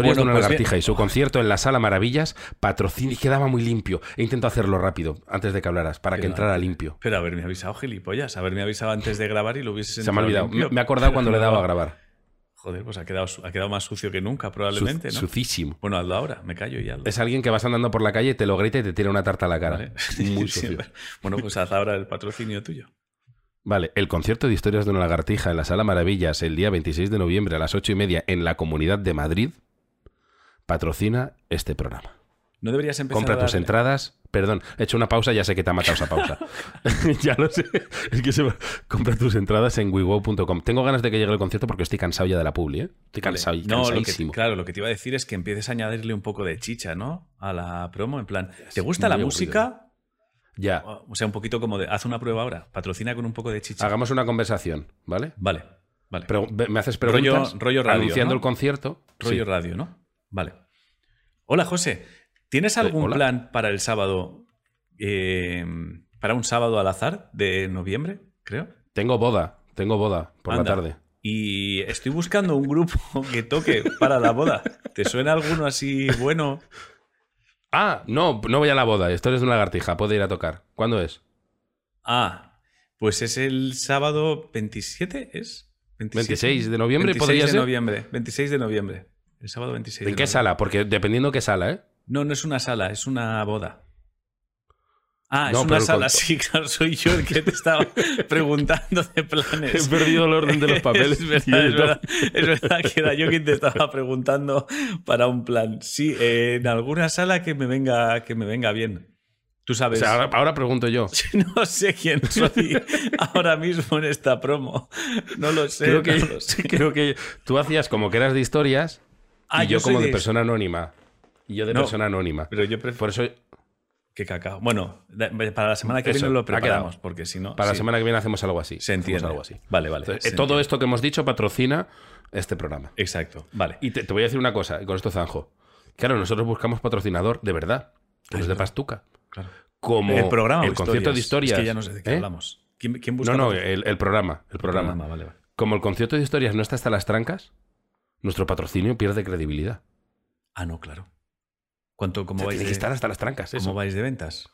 Historias Bueno, de una pues lagartija bien. y su concierto en la Sala Maravillas patrocina y quedaba muy limpio. He intentado hacerlo rápido antes de que hablaras, para que entrara limpio. Pero haberme avisado, gilipollas. Haberme avisado antes de grabar y lo hubieses Se me ha olvidado. Me, limpio. me he acordado cuando le daba a grabar. Joder, pues ha quedado, ha quedado más sucio que nunca, probablemente, ¿no? Sucísimo. Bueno, hazlo ahora, me callo y hazlo. Es alguien que vas andando por la calle, te lo grita y te tira una tarta a la cara. ¿vale? Muy Sí, sucio. bueno, pues haz ahora el patrocinio tuyo. Vale, el concierto de historias de una lagartija en la Sala Maravillas el día 26 de noviembre a las 8 y media en la Comunidad de Madrid patrocina este programa. No deberías empezar Compra a tus darle- entradas. Perdón, he hecho una pausa, ya sé que te ha matado esa pausa. ya lo sé. Es que se va- Compra tus entradas en wiwow.com. Tengo ganas de que llegue el concierto porque estoy cansado ya de la publi, ¿eh? Estoy Vale. cansado y No, lo que, claro, lo que te iba a decir es que empieces a añadirle un poco de chicha, ¿no? A la promo, en plan, ¿te gusta la aburrido. música? Ya. O sea, un poquito como de, haz una prueba ahora, patrocina con un poco de chicha. Hagamos una conversación, ¿vale? Vale, vale. Pero me haces Rollo- preguntas rollo radio, anunciando ¿no? el concierto. Rollo Sí. radio, ¿no? Vale. Hola, José. ¿Tienes algún hola. plan para el sábado? eh, para un sábado al azar de noviembre, creo. Tengo boda, tengo boda por Anda. la tarde. Y estoy buscando un grupo que toque para la boda. ¿Te suena alguno así bueno? Ah, no, no voy a la boda. Esto es una lagartija, puedo ir a tocar. ¿Cuándo es? Ah, pues es el sábado 27, ¿es? 26 de noviembre, 26 podría de ser. noviembre. 26 de noviembre. El sábado 26 ¿En de qué sala? Porque dependiendo qué sala, ¿eh? No, no es una sala, es una boda. Ah, No, es una sala, con- sí, claro, soy yo el que te estaba preguntando de planes. He perdido el orden de los papeles. Es verdad, es verdad, es verdad que era yo quien te estaba preguntando para un plan. Sí, eh, en alguna sala que me venga, que me venga bien. Tú O sabes. sea, ahora, ahora pregunto yo. No sé quién soy ahora mismo en esta promo. No lo sé. Creo que, no lo sé. creo que tú hacías como que eras de historias Ah, y yo, como de, de- persona anónima. Y yo de No, persona anónima. Pero yo prefiero Por eso, que cacao. Bueno, para la semana que Eso, viene lo preparamos, porque si no. para la semana que viene hacemos algo así. se Hacemos entiende. algo así. Vale, vale. Entonces, todo entiende. esto que hemos dicho patrocina este programa. Exacto, vale. Y te, te voy a decir una cosa, y con esto zanjo. Claro, nosotros buscamos patrocinador de verdad, que Ay, es de. Pastuca. Claro. Como el programa. el concierto de historias. Es que ya no sé de qué ¿eh? hablamos. ¿Quién, quién busca No, no, el, el programa. El programa. Vale, vale. Como el concierto de historias no está hasta las trancas, nuestro patrocinio pierde credibilidad. Ah, no, claro. ¿Cuánto, cómo, O sea, vais tiene de, que estar hasta las trancas. cómo Eso. vais de ventas?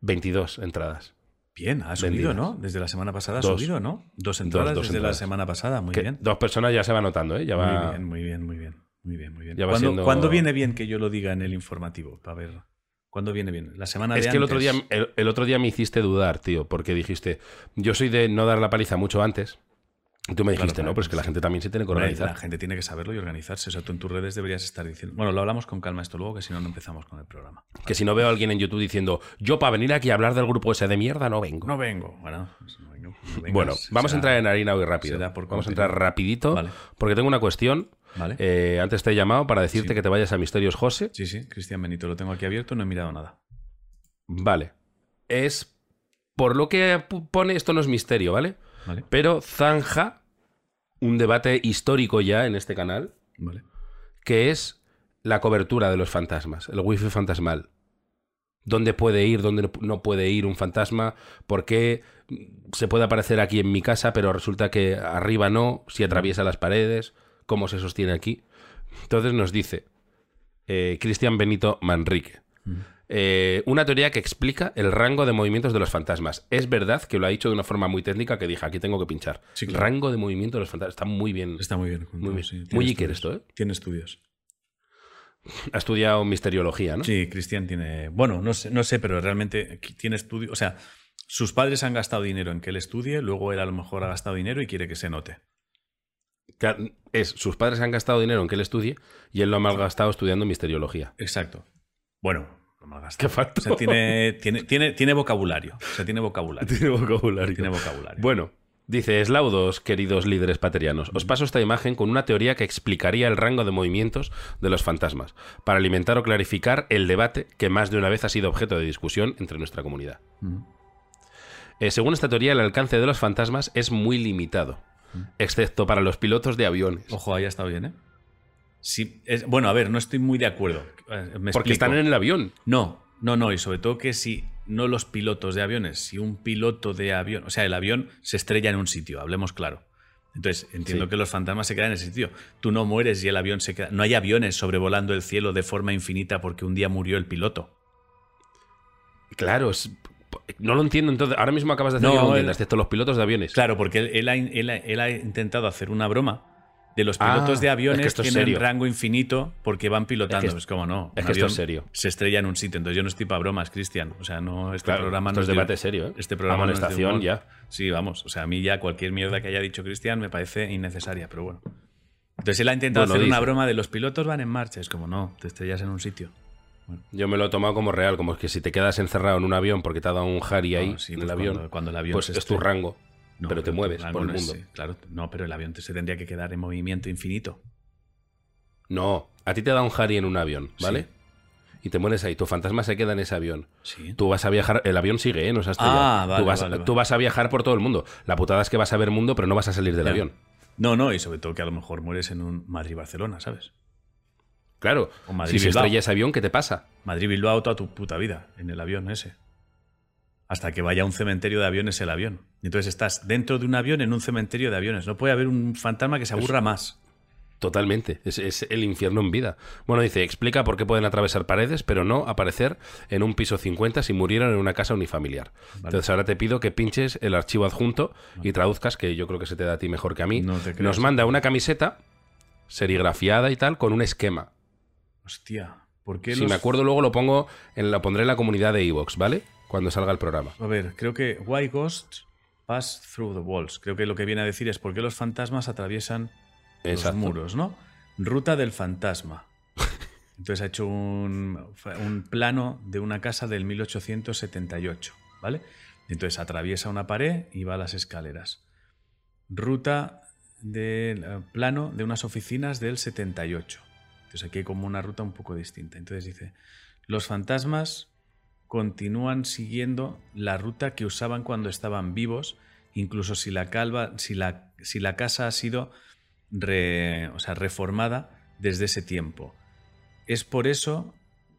22 entradas. Bien, ha subido, Vendidas. ¿no? Desde la semana pasada ha Dos. subido, ¿no? Dos entradas dos desde entradas. la semana pasada. Muy Que bien. Dos personas ya se va notando, ¿eh? Ya va... Muy bien, muy bien, muy bien. Muy bien, muy bien. Ya va ¿Cuándo, siendo- cuándo viene bien que yo lo diga en el informativo? Para ver. ¿Cuándo viene bien? La semana Es de que el otro, día, el otro día me hiciste dudar, tío, porque dijiste, yo soy de no dar la paliza mucho antes. Tú me dijiste, claro, no, pues que la gente también se tiene que organizar. la gente tiene que saberlo y organizarse. O sea, tú en tus redes deberías estar diciendo. Bueno, lo hablamos con calma esto luego, que si no, no empezamos con el programa. Que si no veo a alguien en YouTube diciendo, yo para venir aquí a hablar del grupo ese de mierda no vengo. No vengo. Bueno, pues no vengo. No vengas. bueno, vamos Será- a entrar en harina hoy rápido. por Vamos a entrar rapidito, Vale. porque tengo una cuestión. Vale. Eh, antes te he llamado para decirte Sí. que te vayas a Misterios José. Sí, sí, Cristian Benito, lo tengo aquí abierto, no he mirado nada. Vale. Es por lo que pone, esto no es misterio, ¿vale? ¿Vale? Pero zanja un debate histórico ya en este canal, Vale. que es la cobertura de los fantasmas, el wifi fantasmal. ¿Dónde puede ir, dónde no puede ir un fantasma? ¿Por qué se puede aparecer aquí en mi casa, pero resulta que arriba no, si atraviesa las paredes? ¿Cómo se sostiene aquí? Entonces nos dice eh, Cristian Benito Manrique. Eh, una teoría que explica el rango de movimientos de los fantasmas. Es verdad que lo ha dicho de una forma muy técnica que dije, aquí tengo que pinchar. Sí, claro. Rango de movimiento de los fantasmas. Está muy bien. Está muy bien. Muy bien. sí, Muy Iker esto, ¿eh? Tiene estudios. Ha estudiado misteriología, ¿no? Sí, Cristian tiene. Bueno, no sé, no sé, pero realmente tiene estudios. O sea, sus padres han gastado dinero en que él estudie, luego él a lo mejor ha gastado dinero y quiere que se note. Es, sus padres han gastado dinero en que él estudie y él lo ha malgastado estudiando misteriología. Exacto. Bueno, lo malgastado. Qué falto. O sea, tiene, tiene, tiene, tiene vocabulario. O sea, tiene vocabulario. Tiene vocabulario. Tiene vocabulario. Bueno, dice Eslaudos, queridos líderes paterianos. Os paso esta imagen con una teoría que explicaría el rango de movimientos de los fantasmas, para alimentar o clarificar el debate que más de una vez ha sido objeto de discusión entre nuestra comunidad. Ujú. Eh, según esta teoría, el alcance de los fantasmas es muy limitado, excepto para los pilotos de aviones. Ojo, ahí ha estado bien, ¿eh? Sí, es- bueno, a ver, no estoy muy de acuerdo. Eh, me Porque explico. están en el avión. No, no, no, y sobre todo que si no los pilotos de aviones, si un piloto de avión, o sea, el avión se estrella en un sitio, hablemos claro. Entonces, entiendo Sí. que los fantasmas se quedan en ese sitio. Tú no mueres y el avión se queda. No hay aviones sobrevolando el cielo de forma infinita porque un día murió el piloto. Claro, es- no lo entiendo. Entonces, ahora mismo acabas de decir No, que no excepto los pilotos de aviones. Claro, porque él, él ha, él ha- él ha intentado hacer una broma de los Ah, pilotos de es aviones que esto es tienen serio. rango infinito porque van pilotando. Es que- como no. es que esto es serio. Se estrella en un sitio. Entonces yo no estoy para bromas, Cristian. O sea, no, este Claro, programa esto no es de- debate serio, ¿eh? Este programa no es de Amonestación ya. Sí, vamos. O sea, a mí ya cualquier mierda que haya dicho Cristian me parece innecesaria, pero bueno. Entonces él ha intentado Bueno, hacer una broma de los pilotos van en marcha. Es como no, te estrellas en un sitio. Yo me lo he tomado como real, como que si te quedas encerrado en un avión porque te ha dado un Harry ahí No, sí, en pues el avión, cuando- cuando el avión pues es tu rango. No, pero te mueves por el mundo. claro, no, pero el avión te- se tendría que quedar en movimiento infinito. No, a ti te da un Harry en un avión, ¿vale? Y te mueres ahí, tu fantasma se queda en ese avión. Sí. Tú vas a viajar, el avión sigue, ¿eh? No se ha estrellado. Ah, vale, tú, vas, vale, vale. tú vas a viajar por todo el mundo. La putada es que vas a ver mundo, pero no vas a salir del avión. No, no, y sobre todo que a lo mejor mueres en un Madrid-Barcelona, ¿sabes? Claro, O Madrid, si se estrella ese avión, ¿qué te pasa? Madrid-Bilbao toda tu puta vida en el avión ese. Hasta que vaya a un cementerio de aviones el avión. Entonces estás dentro de un avión en un cementerio de aviones. No puede haber un fantasma que se aburra más. Totalmente, es, es el infierno en vida. Bueno, dice, explica por qué pueden atravesar paredes, pero no aparecer en un piso 50 si murieron en una casa unifamiliar. Entonces ahora te pido que pinches el archivo adjunto y traduzcas, que yo creo que se te da a ti mejor que a mí. No te. Nos manda una camiseta serigrafiada y tal, con un esquema. Hostia, ¿por qué Si los- me acuerdo luego lo pongo, en, lo pondré en la comunidad de Evox, ¿vale? Cuando salga el programa. A ver, creo que Why Ghosts Pass Through the Walls. Creo que lo que viene a decir es por qué los fantasmas atraviesan Exacto. los muros, ¿no? Ruta del fantasma. Entonces ha hecho un, un plano de una casa del 1878, ¿vale? Entonces atraviesa una pared y va a las escaleras. Ruta del eh, plano de unas oficinas del 78. Entonces aquí hay como una ruta un poco distinta. Entonces dice, los fantasmas continúan siguiendo la ruta que usaban cuando estaban vivos, incluso si la, calva, si la, si la casa ha sido o sea, reformada desde ese tiempo. Es por eso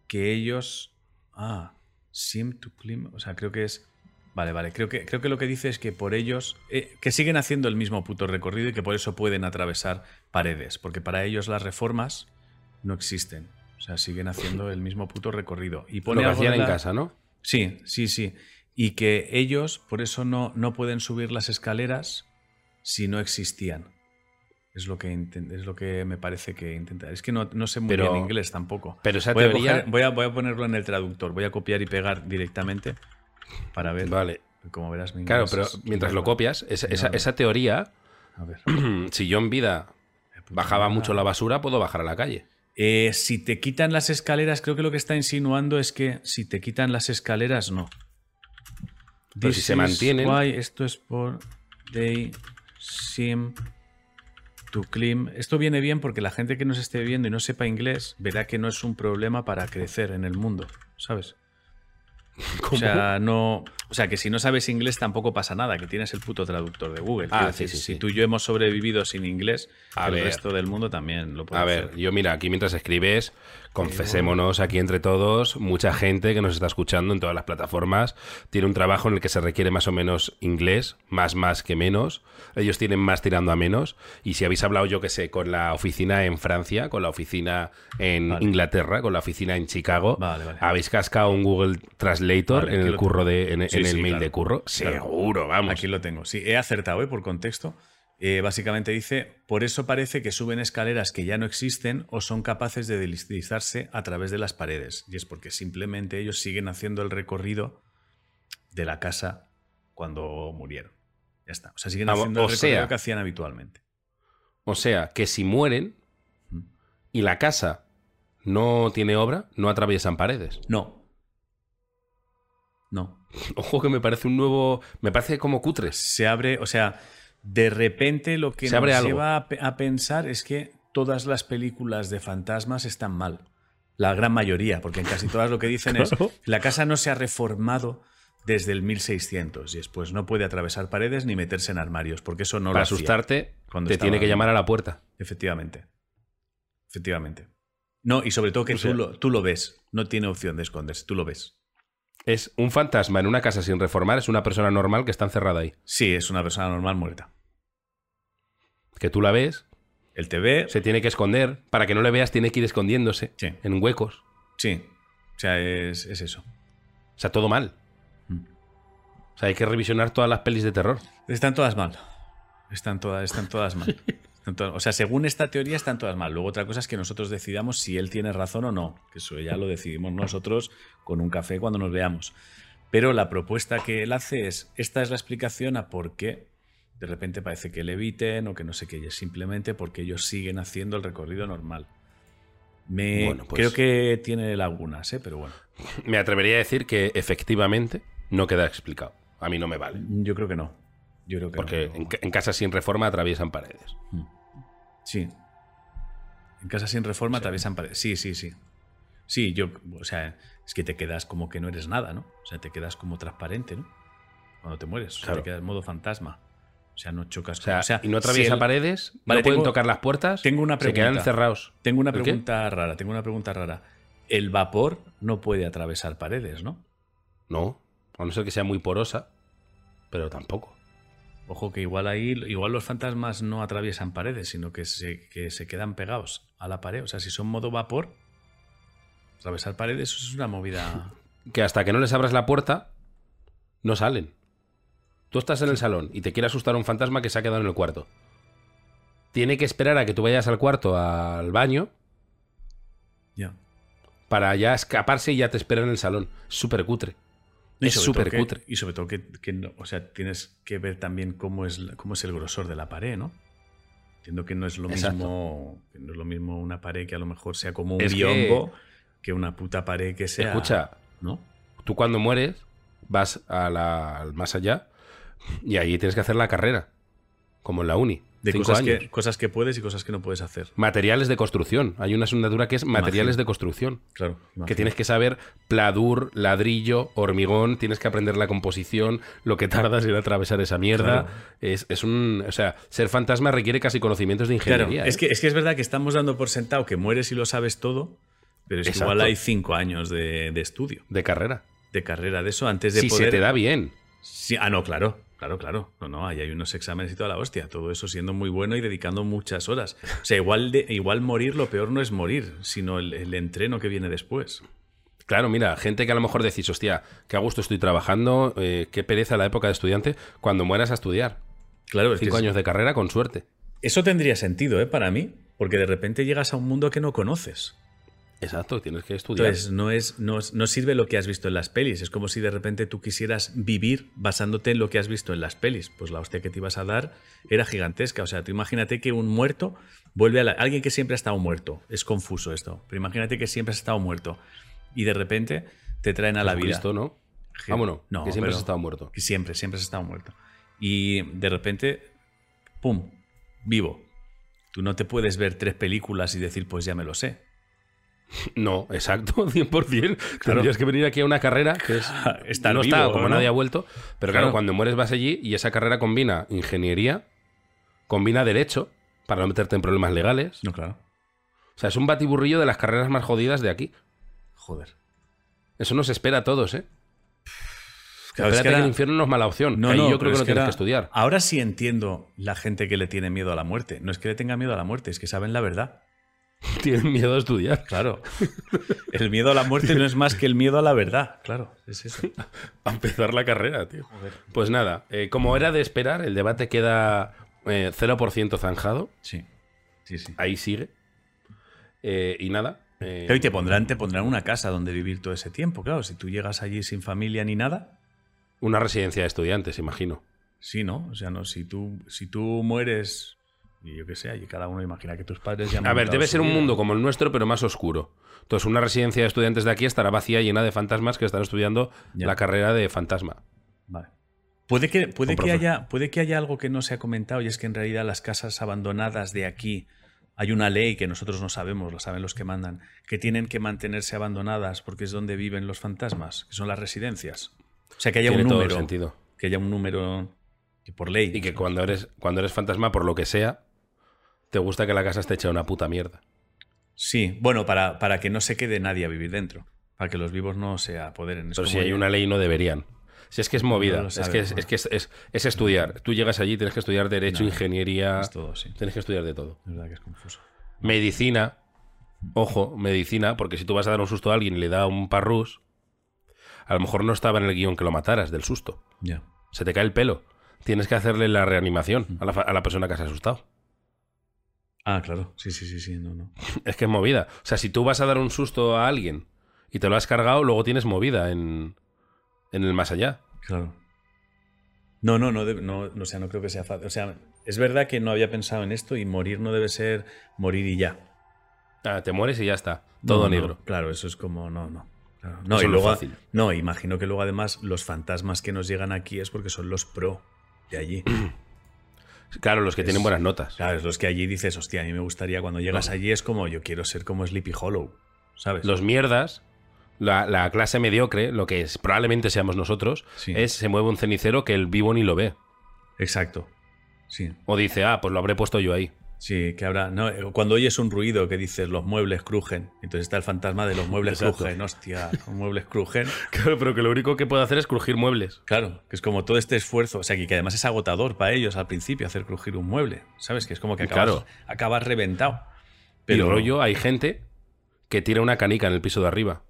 que ellos... Ah, seem to climb... O sea, creo que es... Vale, vale. Creo que, creo que lo que dice es que por ellos... eh, que siguen haciendo el mismo puto recorrido y que por eso pueden atravesar paredes. Porque para ellos las reformas no existen. O sea, siguen haciendo el mismo puto recorrido. Y Lo pone que algo hacían en la- casa, ¿no? Sí, sí, sí. Y que ellos por eso no, no pueden subir las escaleras si no existían. Es lo que, es lo que me parece que intentar. Es que no, no sé muy Pero- bien inglés tampoco. Pero esa Voy a, teoría... coger- voy, a, voy a ponerlo en el traductor. Voy a copiar y pegar directamente para ver. Vale. Como verás, mi Claro, pero mientras lo copias, esa, esa- esa teoría, A ver. si yo en vida bajaba mucho la basura, puedo bajar a la calle. Eh, si te quitan las escaleras, creo que lo que está insinuando es que si te quitan las escaleras, no. Pero si se mantienen- why, esto es por they seem to climb. Esto viene bien porque la gente que nos esté viendo y no sepa inglés verá que no es un problema para crecer en el mundo, ¿sabes? O sea, no, o sea, que si no sabes inglés tampoco pasa nada, que tienes el puto traductor de Google. Ah, sí, decir, sí, si tú y yo hemos sobrevivido sin inglés, A el ver. resto del mundo también lo puede A ver, yo mira, aquí mientras escribes, confesémonos aquí entre todos, mucha gente que nos está escuchando en todas las plataformas tiene un trabajo en el que se requiere más o menos inglés, más más que menos. Ellos tienen más tirando a menos. Y si habéis hablado, yo que sé, con la oficina en Francia, con la oficina en Vale. Inglaterra, con la oficina en Chicago, Vale, vale. habéis cascado un Google Translator en el curro de, en, en el mail claro. de curro. Claro. Seguro, vamos. Aquí lo tengo. Sí, he acertado, ¿eh? Por contexto. Eh, básicamente dice, por eso parece que suben escaleras que ya no existen o son capaces de deslizarse a través de las paredes. Y es porque simplemente ellos siguen haciendo el recorrido de la casa cuando murieron. Ya está. O sea, siguen Vamos, haciendo el o recorrido sea- que hacían habitualmente. O sea, que si mueren y la casa no tiene obra, no atraviesan paredes. No. No. Ojo que me parece un nuevo... Me parece como cutres. Se abre, o sea, de repente lo que Se nos lleva a, pe- a pensar es que todas las películas de fantasmas están mal. La gran mayoría, porque en casi todas lo que dicen Claro. es la casa no se ha reformado desde el 1600 y después no puede atravesar paredes ni meterse en armarios, porque eso no Para lo hacía. asustarte, cuando te estaba tiene que llamar a la puerta. Efectivamente. Efectivamente. No, y sobre todo que O sea- tú, lo, tú lo ves. No tiene opción de esconderse, tú lo ves. Es un fantasma en una casa sin reformar, es una persona normal que está encerrada ahí. Sí, es una persona normal muerta. que tú la ves, El TV, se tiene que esconder. Para que no le veas, tiene que ir escondiéndose Sí. en huecos. sí. O sea, es, es eso. O sea, todo mal. Mm. O sea, hay que revisionar todas las pelis de terror. Están todas mal. Están todas, están todas mal. O sea, según esta teoría están todas mal. Luego otra cosa es que nosotros decidamos si él tiene razón o no. Que eso ya lo decidimos nosotros con un café cuando nos veamos. Pero la propuesta que él hace es, esta es la explicación a por qué de repente parece que le eviten o que no sé qué, y es simplemente porque ellos siguen haciendo el recorrido normal. Me, Bueno, pues- Creo que tiene lagunas, ¿eh? pero bueno, Me atrevería a decir que efectivamente no queda explicado. A mí no me vale. yo creo que no. Yo creo que Porque no. en, en casas sin reforma atraviesan paredes. Sí. En casa sin reforma atraviesan paredes. Sí, sí, sí. Sí, yo, o sea, es que te quedas como que no eres nada, ¿no? O sea, te quedas como transparente, ¿no? Cuando te mueres. O sea, te quedas en modo fantasma. O sea, no chocas O con- sea, o sea, y no si atraviesa el- paredes, Vale, no pueden tocar las puertas, tengo una se quedan pregunta. encerrados. Tengo una pregunta rara, tengo una pregunta rara. El vapor no puede atravesar paredes, ¿no? No, a no ser que sea muy porosa, pero tampoco. Ojo que igual ahí, igual los fantasmas no atraviesan paredes, sino que se, que se quedan pegados a la pared. O sea, si son modo vapor, atravesar paredes eso es una movida. Que hasta que no les abras la puerta, no salen. Tú estás en el salón y te quiere asustar un fantasma que se ha quedado en el cuarto. Tiene que esperar a que tú vayas al cuarto, al baño, Ya. para ya escaparse y ya te espera en el salón. Súper cutre. Y Es súper cutre. Y sobre todo que, que no- o sea, tienes que ver también cómo es, cómo es el grosor de la pared, ¿no? Entiendo que no es lo Exacto. mismo que no es lo mismo una pared que a lo mejor sea como un Es que- biombo que... una puta pared que sea. Escucha, ¿no? tú cuando mueres vas a la- al más allá y ahí tienes que hacer la carrera, como en la uni. De Cinco cosas años. que, cosas que puedes y cosas que no puedes hacer. Materiales de construcción. Hay una asignatura que es materiales de construcción. Claro. Que tienes que saber pladur, ladrillo, hormigón, tienes que aprender la composición, lo que tardas en atravesar esa mierda. Claro. Es, es un. O sea, ser fantasma requiere casi conocimientos de Claro, ingeniería. es ¿eh? que, es que es verdad que estamos dando por sentado que mueres y lo sabes todo, pero es que igual hay cinco años de, de estudio, De carrera. de carrera de eso antes de Si poder. se te da bien. Sí, ah, no, claro, claro, claro. No, no, ahí hay unos exámenes y toda la hostia. Todo eso siendo muy bueno y dedicando muchas horas. O sea, igual, de, igual morir, lo peor no es morir, sino el, el entreno que viene después. Claro, mira, gente que a lo mejor decís, hostia, qué a gusto estoy trabajando, eh, qué pereza la época de estudiante, cuando mueras a estudiar. Claro, es que Cinco es- años de carrera con suerte. eso tendría sentido, ¿eh? Para mí, porque de repente llegas a un mundo que no conoces. Exacto, tienes que estudiar. Entonces, no, es, no, no sirve lo que has visto en las pelis. Es como si de repente tú quisieras vivir basándote en lo que has visto en las pelis. Pues la hostia que te ibas a dar era gigantesca. O sea, tú imagínate que un muerto vuelve a la... Alguien que siempre ha estado muerto. Es confuso esto. Pero imagínate que siempre has estado muerto. Y de repente te traen a la vida. Jesucristo, ¿no? Vámonos, no, que siempre has estado muerto. Que siempre, siempre has estado muerto. Y de repente, ¡pum! Vivo. Tú no te puedes ver tres películas y decir, pues ya me lo sé. No, exacto, 100%. Tendrías que venir aquí a una carrera que es, Estar no está, como ¿no? nadie ha vuelto. Pero claro, Claro. cuando mueres vas allí y esa carrera combina ingeniería, combina derecho, para no meterte en problemas legales. No, claro. O sea, es un batiburrillo de las carreras más jodidas de aquí. Joder. Eso nos espera a todos, ¿eh? Claro, es Espérate que que, ahora- el infierno no es mala opción. No, Ahí no, yo creo que no tienes era- que estudiar. Ahora sí entiendo la gente que le tiene miedo a la muerte. No es que le tenga miedo a la muerte, es que saben la verdad. Tienen miedo a estudiar. Claro. El miedo a la muerte no es más que el miedo a la verdad. Claro, es eso. A empezar la carrera, tío. Pues nada, eh, como era de esperar, el debate queda eh, 0% zanjado. Sí. Sí, sí. Ahí sigue. Eh, y nada. eh, Pero y te pondrán, te pondrán una casa donde vivir todo ese tiempo. Claro, si tú llegas allí sin familia ni nada, Una residencia de estudiantes, imagino. sí, ¿no? O sea, no, si tú, si tú mueres, y yo qué sé, y cada uno imagina que tus padres ya A ver, debe ser un mundo como el nuestro, pero más oscuro. Entonces, una residencia de estudiantes de aquí estará vacía, llena de fantasmas que están estudiando Ya. la carrera de fantasma. Vale. Puede que, puede, que haya, puede que haya algo que no se ha comentado y es que en realidad las casas abandonadas de aquí hay una ley que nosotros no sabemos, lo saben los que mandan, que tienen que mantenerse abandonadas porque es donde viven los fantasmas, que son las residencias. O sea, que haya Tiene un todo número. el sentido. Que haya un número que por ley. Y que cuando eres, cuando eres fantasma, por lo que sea, te gusta que la casa esté hecha una puta mierda. Sí, bueno, para, para que no se quede nadie a vivir dentro. Para que los vivos no se apoderen. Es Pero si hay una ley, no deberían. Si es que es movida, No es que, es, es que es, es- es estudiar. Tú llegas allí, tienes que estudiar Derecho, No, Ingeniería, Es todo, sí. tienes que estudiar de todo. Es verdad que es confuso. Medicina, ojo, medicina, porque si tú vas a dar un susto a alguien y le da un parrús, a lo mejor no estaba en el guion que lo mataras del susto. Ya. Se te cae el pelo. Tienes que hacerle la reanimación a la, a la persona que se ha asustado. Ah, claro. Sí, sí, sí, sí. No, no. Es que es movida. O sea, si tú vas a dar un susto a alguien y te lo has cargado, luego tienes movida en, en el más allá. Claro. No, no, no, no, no, o sea, no creo que sea fácil. O sea, es verdad que no había pensado en esto y morir no debe ser morir y ya. Ah, te mueres y ya está. Todo No, no, negro. claro, eso es como, no, no. Claro. No, y luego, fácil. no, imagino que luego además los fantasmas que nos llegan aquí es porque son los pro de allí. Claro, los que Es- tienen buenas notas. Claro, es los que allí dices, hostia, a mí me gustaría cuando llegas No. allí es como yo quiero ser como Sleepy Hollow, ¿sabes? Los mierdas, la, la clase mediocre, lo que es, probablemente seamos nosotros, Sí. es se mueve un cenicero que el vivo ni lo ve. Exacto. Sí. O dice, ah, pues lo habré puesto yo ahí. Sí, que habrá. No, eh, cuando oyes un ruido que dices los muebles crujen, entonces está el fantasma de los muebles Exacto. crujen, hostia, los muebles crujen. Claro, pero que lo único que puede hacer es crujir muebles. Claro, que es como todo este esfuerzo, o sea, que, que además es agotador para ellos al principio hacer crujir un mueble, ¿sabes? Que es como que acabas, Claro. acabas reventado. Pero rollo, hay gente que tira una canica en el piso de arriba.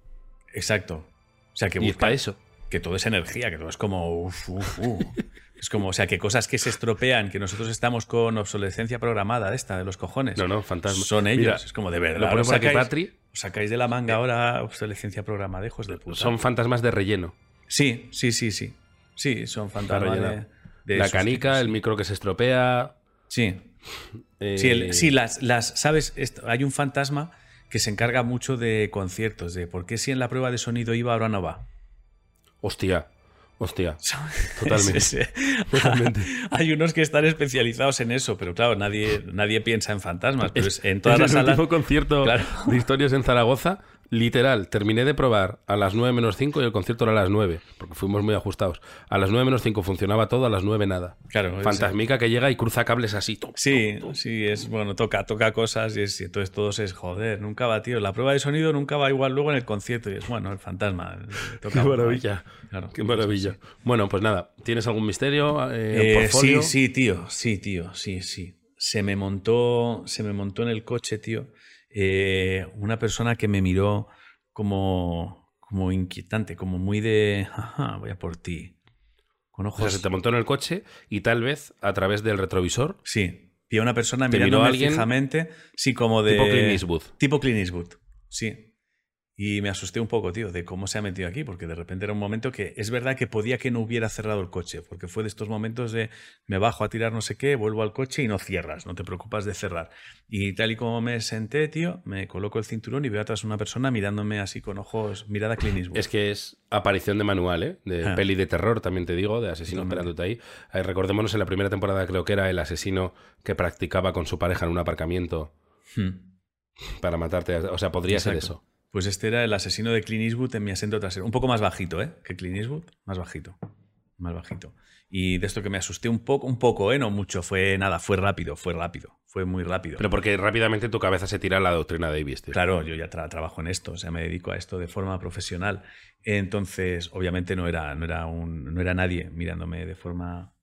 Exacto. O sea, que y es busca para eso. que todo es energía, que todo es como uf, uf, uf. Es como, o sea, que cosas que se estropean, que nosotros estamos con obsolescencia programada de esta, de los cojones. No, no, fantasma. Son ellos. Mira, es como de verdad. Lo os sacáis, Patri. os sacáis de la manga ahora obsolescencia programada, hijos de puta. Son fantasmas de relleno. Sí, sí, sí, sí. Sí, son fantasmas de, de la canica, tipos. el micro que se estropea. Sí, eh, sí, el- sí, las, las, ¿sabes? Esto- hay un fantasma que se encarga mucho de conciertos, de por qué si en la prueba de sonido iba, ahora no va. Hostia, hostia. Totalmente. Sí, sí. Totalmente. Hay unos que están especializados en eso, pero claro, nadie, nadie piensa en fantasmas. Pero es- en todas las el salas. concierto Claro. de historias en Zaragoza. Literal, terminé de probar a las 9 menos 5 y el concierto era a las 9, porque fuimos muy ajustados. A las 9 menos 5 funcionaba todo, a las 9 nada. Claro, Fantasmica que llega y cruza cables así. tum, Sí, tum, tum. sí, es bueno, toca, toca cosas y, es, y entonces todos es joder, nunca va, tío. La prueba de sonido nunca va igual luego en el concierto y es bueno, el fantasma. toca Qué maravilla. Claro. Qué maravilla. Bueno, pues nada, ¿tienes algún misterio? Eh, Eh, sí, sí, tío, sí, tío, sí, sí. Se me montó, se me montó en el coche, tío, eh, una persona que me miró como, como inquietante, como muy de, ajá, voy a por ti. Con O ojos. sea, se te montó en el coche y tal vez a través del retrovisor, Sí, vi a una persona ¿Te miró mirándome alguien? fijamente, sí, como de... tipo Clint Eastwood. Tipo Clint Eastwood, sí. Y me asusté un poco, tío, de cómo se ha metido aquí, porque de repente era un momento que es verdad que podía que no hubiera cerrado el coche, porque fue de estos momentos de me bajo a tirar no sé qué, vuelvo al coche y no cierras, no te preocupas de cerrar. Y tal y como me senté, tío, me coloco el cinturón y veo atrás una persona mirándome así con ojos, mirada Clint Eastwood. Es que es aparición de manual, ¿eh? De Ah. peli de terror, también te digo, de asesino esperándote ahí. Eh, recordémonos en la primera temporada, creo que era el asesino que practicaba con su pareja en un aparcamiento Hmm. para matarte. O sea, podría ser eso. Pues este era el asesino de Clint Eastwood en mi asiento trasero. Un poco más bajito, ¿eh? Que Clint Eastwood. Más bajito. Más bajito. Y de esto que me asusté un poco, un poco, ¿eh? No mucho. Fue nada, fue rápido, fue rápido. Fue muy rápido. Pero porque rápidamente tu cabeza se tira a la doctrina Davis, tío. Claro, yo ya tra- trabajo en esto, o sea, me dedico a esto de forma profesional. Entonces, obviamente no era, no era, un, no era nadie mirándome de forma,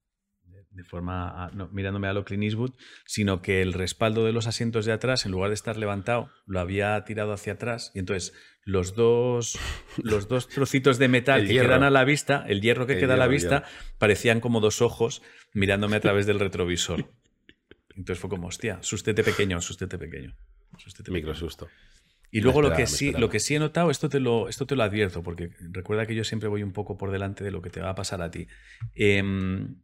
de forma a- no, mirándome a lo Clint Eastwood, sino que el respaldo de los asientos de atrás, en lugar de estar levantado, lo había tirado hacia atrás y entonces los dos, los dos trocitos de metal que quedan a la vista, el hierro que El queda a la hierro, vista, parecían como dos ojos mirándome a través del retrovisor. Entonces fue como, hostia, sustete pequeño, sustete pequeño. sustete. Micro susto. Y luego lo, que sí, lo que sí he notado, esto te, lo, esto te lo advierto, porque recuerda que yo siempre voy un poco por delante de lo que te va a pasar a ti. Em,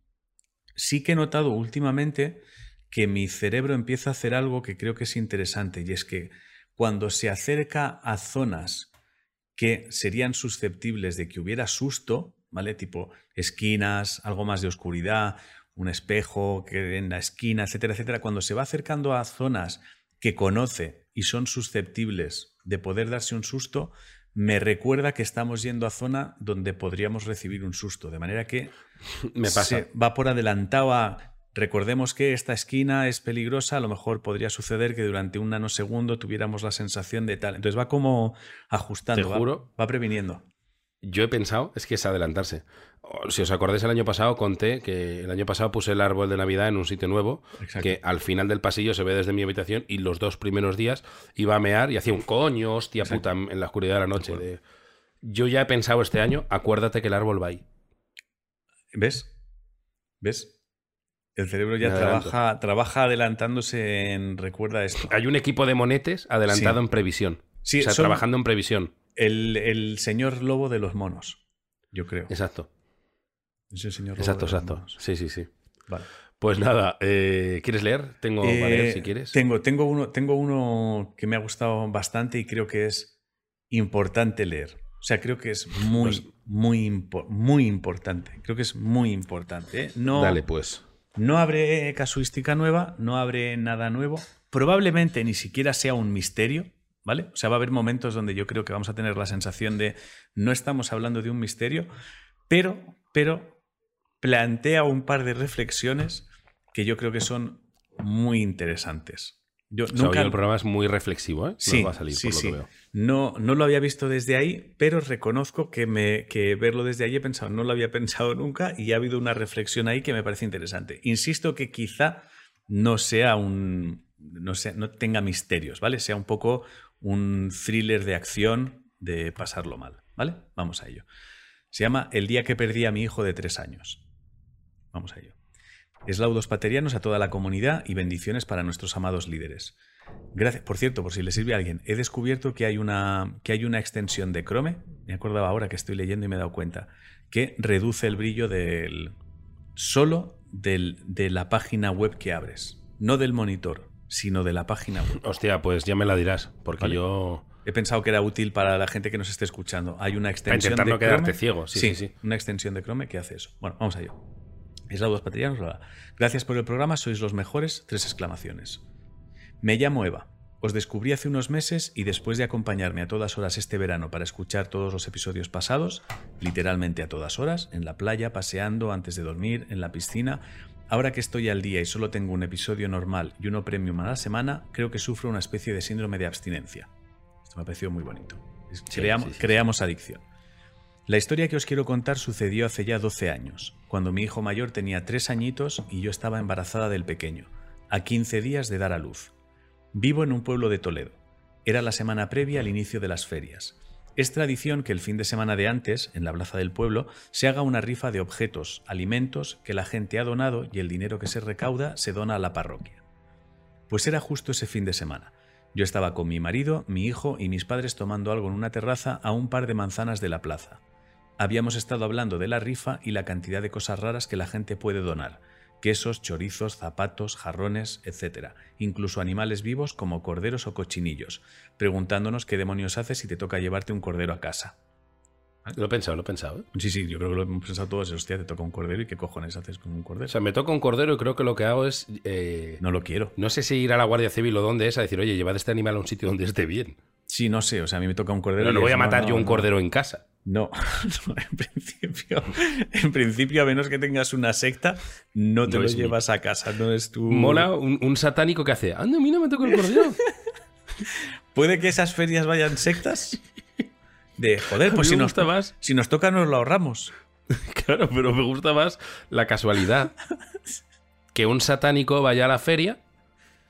sí que he notado últimamente que mi cerebro empieza a hacer algo que creo que es interesante, y es que cuando se acerca a zonas que serían susceptibles de que hubiera susto, ¿vale? Tipo esquinas, algo más de oscuridad, un espejo que en la esquina, etcétera, etcétera. Cuando se va acercando a zonas que conoce y son susceptibles de poder darse un susto, me recuerda que estamos yendo a zona donde podríamos recibir un susto. De manera que Me pasa. se va por adelantado a. Recordemos que esta esquina es peligrosa, a lo mejor podría suceder que durante un nanosegundo tuviéramos la sensación de tal. Entonces va como ajustando, Te va- juro. va, previniendo. Yo he pensado, es que es adelantarse. O- Si os acordáis, el año pasado conté que el año pasado puse el árbol de Navidad en un sitio nuevo, Exacto. que al final del pasillo se ve desde mi habitación y los dos primeros días iba a mear y hacía un coño, hostia puta, en la oscuridad de la noche. de- Yo ya he pensado este año, acuérdate que el árbol va ahí. ¿Ves? ¿Ves? El cerebro ya trabaja, trabaja adelantándose en recuerda esto. Hay un equipo de monetes adelantado Sí. en previsión. Sí, o sea, son trabajando en previsión. El, el señor lobo de los monos, yo creo. Exacto, Es el señor lobo exacto, de los exacto. monos. Sí, sí, sí. Vale. Pues nada, eh, ¿quieres leer? Tengo para leer Eh, si quieres. Tengo, tengo, uno, tengo uno que me ha gustado bastante y creo que es importante leer. O sea, creo que es muy, Pues- muy, impo- muy importante. Creo que es muy importante. ¿eh? No, Dale, pues. no abre casuística nueva, no abre nada nuevo. Probablemente ni siquiera sea un misterio, ¿vale? O sea, va a haber momentos donde yo creo que vamos a tener la sensación de no estamos hablando de un misterio, pero, pero plantea un par de reflexiones que yo creo que son muy interesantes. Yo O sea, nunca, hoy el programa es muy reflexivo, ¿eh? Sí, Nos va a salir sí, por lo sí. que veo. No, no lo había visto desde ahí, pero reconozco que, me, que verlo desde ahí he pensado, no lo había pensado nunca y ha habido una reflexión ahí que me parece interesante. Insisto que quizá no sea un. No, sea, no tenga misterios, ¿vale? Sea un poco un thriller de acción de pasarlo mal, ¿vale? Vamos a ello. Se llama El día que perdí a mi hijo de tres años. Vamos a ello. Eslaudos paterianos a toda la comunidad y bendiciones para nuestros amados líderes. Gracias. Por cierto, por si le sirve a alguien, he descubierto que hay una, que hay una extensión de Chrome, me acordaba ahora que estoy leyendo y me he dado cuenta, que reduce el brillo del solo del- de la página web que abres. No del monitor, sino de la página web. Hostia, pues ya me la dirás, porque Vale. yo... He pensado que era útil para la gente que nos esté escuchando. Hay una Para extensión intentar de no quedarte Chrome. ciego, sí, sí, sí. Una extensión de Chrome que hace eso. Bueno, vamos a ello. Eslaudos paterianos. bla, bla. Gracias por el programa, sois los mejores. Tres exclamaciones. Me llamo Eva. Os descubrí hace unos meses y después de acompañarme a todas horas este verano para escuchar todos los episodios pasados, literalmente a todas horas, en la playa, paseando, antes de dormir, en la piscina, ahora que estoy al día y solo tengo un episodio normal y uno premium a la semana, creo que sufro una especie de síndrome de abstinencia. Esto me ha parecido muy bonito. Sí, creamos, sí, sí, creamos adicción. La historia que os quiero contar sucedió hace ya 12 años, cuando mi hijo mayor tenía 3 añitos y yo estaba embarazada del pequeño, a 15 días de dar a luz. Vivo en un pueblo de Toledo. Era la semana previa al inicio de las ferias. Es tradición que el fin de semana de antes, en la plaza del pueblo, se haga una rifa de objetos, alimentos que la gente ha donado y el dinero que se recauda se dona a la parroquia. Pues era justo ese fin de semana. Yo estaba con mi marido, mi hijo y mis padres tomando algo en una terraza a un par de manzanas de la plaza. Habíamos estado hablando de la rifa y la cantidad de cosas raras que la gente puede donar. Quesos, chorizos, zapatos, jarrones, etc. Incluso animales vivos como corderos o cochinillos, preguntándonos qué demonios haces si te toca llevarte un cordero a casa. Lo he pensado, lo he pensado. ¿eh? Sí, sí, yo creo que lo hemos pensado todos. Hostia, te toca un cordero y qué cojones haces con un O cordero. sea, me toca un cordero y creo que lo que hago es... eh, No lo quiero. no sé si ir a la Guardia Civil o dónde es a decir, oye, llevad este animal a un sitio donde esté bien. Sí, no sé, o sea, a mí me toca un cordero. No y voy es, a matar no, yo un no. cordero en casa. No, no, en principio, en principio, a menos que tengas una secta, no te No lo llevas a casa, no es tu. Mola un, un satánico que hace, anda, mira, me toca el cordero. ¿Puede que esas ferias vayan sectas? De joder, A pues si nos, más. si nos toca, nos lo ahorramos. Claro, pero me gusta más la casualidad. Que un satánico vaya a la feria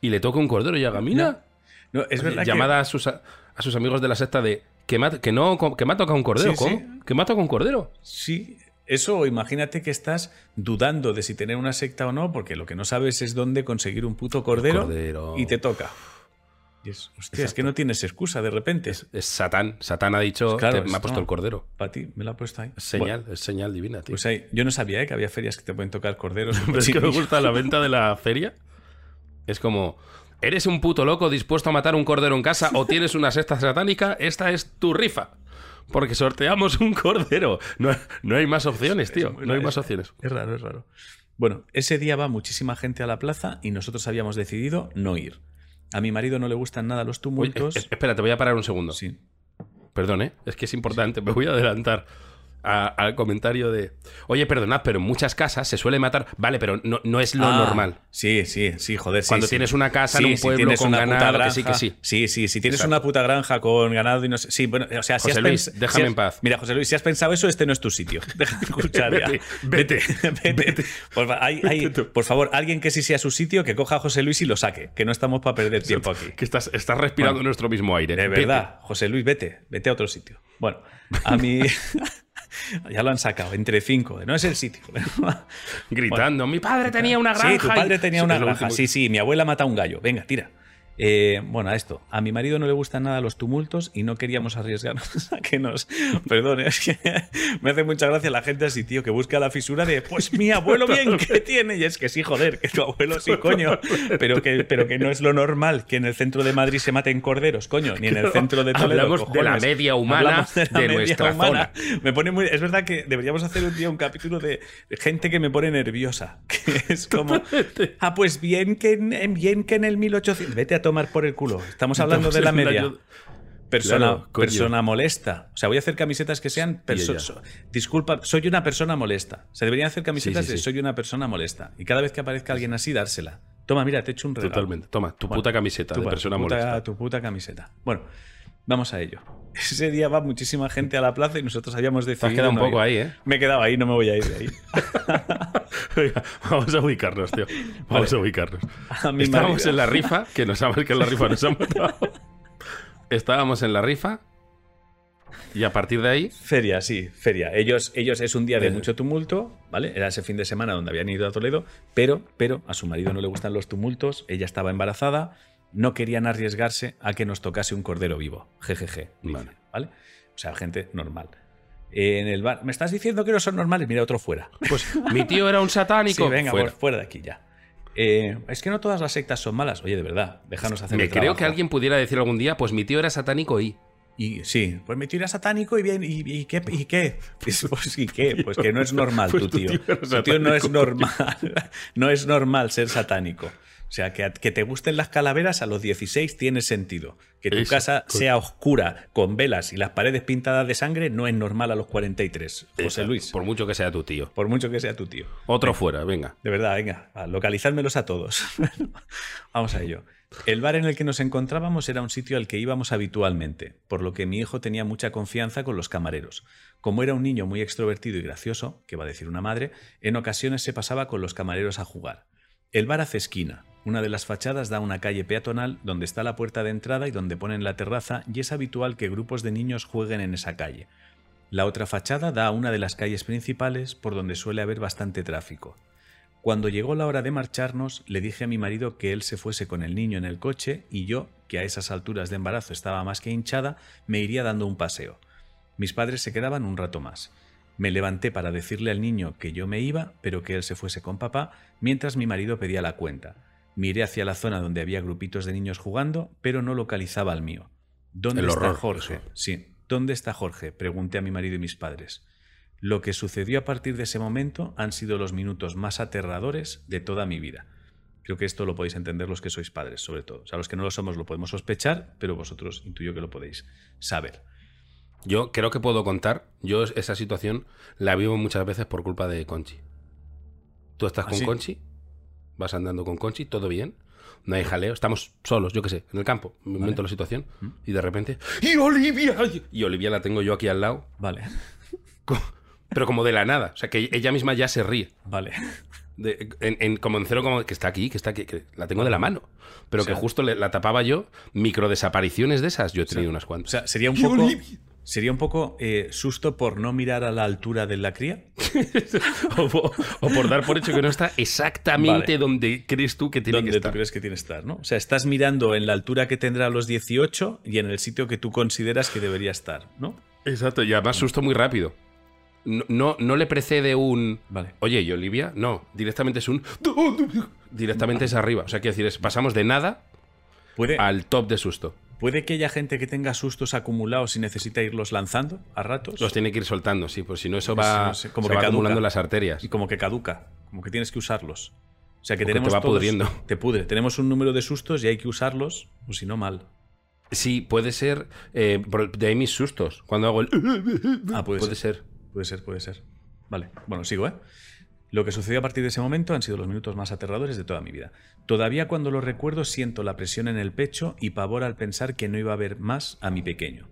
y le toque un cordero y haga, mira, No, es verdad llamada a, sus, a sus amigos de la secta de que me ha, que no, que me ha tocado un cordero. Sí, ¿Cómo? sí. Que me ha tocado un cordero. sí. Eso, imagínate que estás dudando de si tener una secta o no, porque lo que no sabes es dónde conseguir un puto cordero, Cordero. y te toca. Y es, hostia, es que no tienes excusa de repente. Es Satán. Satán ha dicho, Claro, "Te- me ha es- puesto no. el cordero. Para ti, me lo ha puesto ahí. Señal, es señal divina, tío. Pues ahí, yo no sabía ¿eh? que había ferias que te pueden tocar corderos. Pero es que me gusta la venta de la feria. Es como, ¿eres un puto loco dispuesto a matar un cordero en casa o tienes una secta satánica? Esta es tu rifa. Porque sorteamos un cordero. No, no hay más opciones, tío. No hay más es- opciones. Es raro, es raro. Bueno, ese día va muchísima gente a la plaza y nosotros habíamos decidido no ir. A mi marido no le gustan nada los Oye, tumultos. eh, espera, te voy a parar un segundo. Sí. Perdón, ¿eh? Es que es importante, me voy a adelantar. A- al comentario de, oye, perdonad, pero en muchas casas se suele matar. Vale, pero no, no es lo Ah, normal. Sí, sí, sí, joder. sí, Cuando sí. tienes una casa en Sí, un si pueblo tienes con ganado, que granja, sí, que sí. Sí, sí, si tienes Exacto. una puta granja con ganado y no sé. Sí, bueno, o sea, si José has Luis, déjame si has- en paz. Mira, José Luis, si has pensado eso, este no es tu sitio. Deja de escuchar ya. Vete, vete, vete. Por, fa- hay- hay- por favor, alguien que sí sea su sitio, que coja a José Luis y lo saque, que no estamos para perder tiempo aquí. Que estás, estás respirando Bueno, nuestro mismo aire. De verdad, José Luis, vete, vete a otro sitio. Bueno, a mí. ya lo han sacado, entre cinco. No es el sitio. Gritando, mi padre tenía una granja. Sí, tu padre tenía una granja. Sí, sí, mi abuela mata a un gallo. Venga, tira. Eh, bueno, a esto. A mi marido no le gustan nada los tumultos y no queríamos arriesgarnos a que nos. Perdón, es que me hace mucha gracia la gente así, tío, que busca la fisura de, pues mi abuelo bien que tiene. Y es que sí, joder, que tu abuelo sí, coño. Pero que, pero que no es lo normal que en el centro de Madrid se maten corderos, coño, ni en el centro de Toledo. Hablamos de la cojones. media humana Hablamos la de media nuestra humana. Me pone muy. Es verdad que deberíamos hacer un día un capítulo de gente que me pone nerviosa. Que es como. Ah, pues bien que en, bien que en el 1800. Vete a tomar por el culo. Estamos hablando de la media. Persona, Claro, persona molesta. O sea, voy a hacer camisetas que sean. so- disculpa, soy una persona molesta. O sea, deberían hacer camisetas sí, de soy una persona molesta. Y cada vez que aparezca alguien así, dársela. Toma, mira, te he hecho un regalo. Totalmente. Toma, tu Bueno, puta camiseta tu de persona tu puta, molesta. Tu puta camiseta. Bueno, vamos a ello. Ese día va muchísima gente a la plaza y nosotros habíamos Te decidido. has quedado un poco ir. ahí, ¿eh? Me he quedado ahí, no me voy a ir de ahí. Venga, vamos a ubicarnos, tío. Vamos Vale. a ubicarnos. A Estábamos marido. en la rifa, que no sabes que en la rifa nos han matado. Estábamos en la rifa y a partir de ahí Feria, sí, feria. Ellos, ellos es un día de Eh. mucho tumulto, ¿vale? Era ese fin de semana donde habían ido a Toledo, pero, pero a su marido no le gustan los tumultos, ella estaba embarazada, no querían arriesgarse a que nos tocase un cordero vivo. Jejeje. ¿Vale? O sea, gente normal. En el bar, ¿me estás diciendo que no son normales? Mira, otro fuera. Pues mi tío era un satánico. Sí, venga, Fuera. pues, fuera de aquí ya. Eh, es que no todas las sectas son malas. Oye, de verdad, déjanos hacer Me el creo trabajo. que alguien pudiera decir algún día, pues mi tío era satánico y. Y sí, pues mi tío era satánico y bien, ¿y, y qué? ¿Y qué? Pues, pues, ¿y qué? Pues que no es normal Pues tu tu tío. tío Tu tío no es normal. No es normal ser satánico. O sea, que, a- que te gusten las calaveras a los 16 tiene sentido. Que tu Eso, casa sea oscura, con velas y las paredes pintadas de sangre, no es normal a los 43. José Exacto, Luis, Por mucho que sea tu tío. por mucho que sea tu tío. Otro fuera, venga. De verdad, venga, va, localizádmelos a todos. Vamos a ello. El bar en el que nos encontrábamos era un sitio al que íbamos habitualmente, por lo que mi hijo tenía mucha confianza con los camareros. Como era un niño muy extrovertido y gracioso, que va a decir una madre, en ocasiones se pasaba con los camareros a jugar. El bar hace esquina. Una de las fachadas da a una calle peatonal donde está la puerta de entrada y donde ponen la terraza y es habitual que grupos de niños jueguen en esa calle. La otra fachada da a una de las calles principales por donde suele haber bastante tráfico. Cuando llegó la hora de marcharnos, le dije a mi marido que él se fuese con el niño en el coche y yo, que a esas alturas de embarazo estaba más que hinchada, me iría dando un paseo. Mis padres se quedaban un rato más. Me levanté para decirle al niño que yo me iba, pero que él se fuese con papá, mientras mi marido pedía la cuenta. Miré hacia la zona donde había grupitos de niños jugando, pero no localizaba al mío. ¿Dónde El está horror, Jorge? eso. Sí. ¿Dónde está Jorge? Pregunté a mi marido y mis padres. Lo que sucedió a partir de ese momento han sido los minutos más aterradores de toda mi vida. Creo que esto lo podéis entender los que sois padres, sobre todo. O sea, los que no lo somos lo podemos sospechar, pero vosotros intuyo que lo podéis saber. Yo creo que puedo contar. Yo esa situación la vivo muchas veces por culpa de Conchi. Tú estás ¿Ah, con sí? Conchi, vas andando con Conchi, todo bien. No hay jaleo, estamos solos, yo qué sé, en el campo. Me invento la situación. Y de repente. ¡Y Olivia! Y Olivia la tengo yo aquí al lado. Vale, Pero como de la nada. O sea, que ella misma ya se ríe. vale. De- en, en- como en cero, como que está aquí, que está aquí, que la tengo de la mano. Pero O sea- que justo le- la tapaba yo. Micro desapariciones de esas, yo he tenido unas O cuantas. sea, sería un ¡Y poco, Olivia! Sería un poco eh, susto por no mirar a la altura de la cría. o, por, o por dar por hecho que no está exactamente Vale. donde crees tú que tiene donde que tú estar. crees que tiene que estar, ¿no? O sea, estás mirando en la altura que tendrá a los 18 y en el sitio que tú consideras que debería estar, ¿no? Exacto, y además susto muy rápido. No, no, no le precede un. Vale. Oye, ¿y Olivia? No, directamente es un. Directamente es arriba. O sea, quiero decir, es, pasamos de nada Puede, al top de susto. Puede que haya gente que tenga sustos acumulados y necesita irlos lanzando a ratos. Los tiene que ir soltando, sí, pues si no, eso va, no sé, como se que va caduca. acumulando las arterias. Y como que caduca, como que tienes que usarlos. O sea que Porque te tenemos va todos- pudriendo. Te pudre. Tenemos un número de sustos y hay que usarlos, o si no, mal. Sí, puede ser. eh, de ahí mis sustos. Cuando hago el. Ah, puede, puede ser. ser. puede ser, puede ser. Vale, bueno, sigo, ¿eh? Lo que sucedió a partir de ese momento han sido los minutos más aterradores de toda mi vida. Todavía cuando lo recuerdo siento la presión en el pecho y pavor al pensar que no iba a ver más a mi pequeño.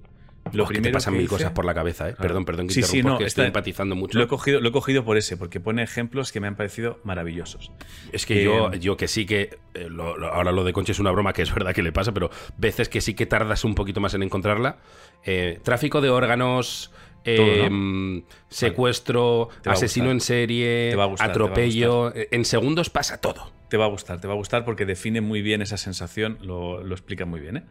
Lo primero que te pasan mil cosas por la cabeza, ¿eh? Perdón, perdón, que sí, sí, no, estoy empatizando mucho. Lo he, cogido, lo he cogido por ese, porque pone ejemplos que me han parecido maravillosos. Es que yo, eh, yo que sí que. Eh, ahora lo de Conche es una broma que es verdad que le pasa, pero veces que sí que tardas un poquito más en encontrarla. Eh, tráfico de órganos. Secuestro, asesino en serie, atropello. En segundos pasa todo. Te va a gustar, te va a gustar porque define muy bien esa sensación, lo, lo explica muy bien. ¿eh?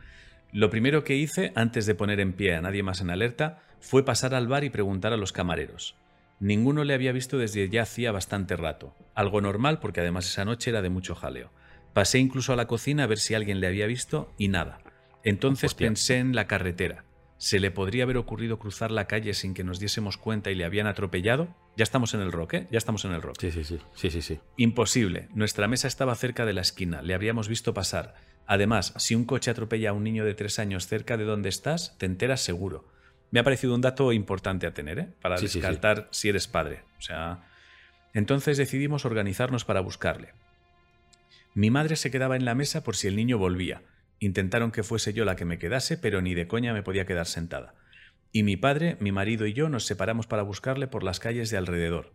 Lo primero que hice, antes de poner en pie a nadie más en alerta, fue pasar al bar y preguntar a los camareros. Ninguno le había visto desde ya hacía bastante rato, algo normal porque además esa noche era de mucho jaleo. Pasé incluso a la cocina a ver si alguien le había visto y nada. Entonces pensé en la carretera. ¿Se le podría haber ocurrido cruzar la calle sin que nos diésemos cuenta y le habían atropellado? Ya estamos en el rock, ¿eh? Ya estamos en el rock. Sí, sí, sí. sí, sí, sí. Imposible. Nuestra mesa estaba cerca de la esquina. Le habríamos visto pasar. Además, si un coche atropella a un niño de tres años cerca de donde estás, te enteras seguro. Me ha parecido un dato importante a tener, ¿eh? Para descartar si eres padre. O sea. Entonces decidimos organizarnos para buscarle. Mi madre se quedaba en la mesa por si el niño volvía. Intentaron que fuese yo la que me quedase, pero ni de coña me podía quedar sentada. Y mi padre, mi marido y yo nos separamos para buscarle por las calles de alrededor.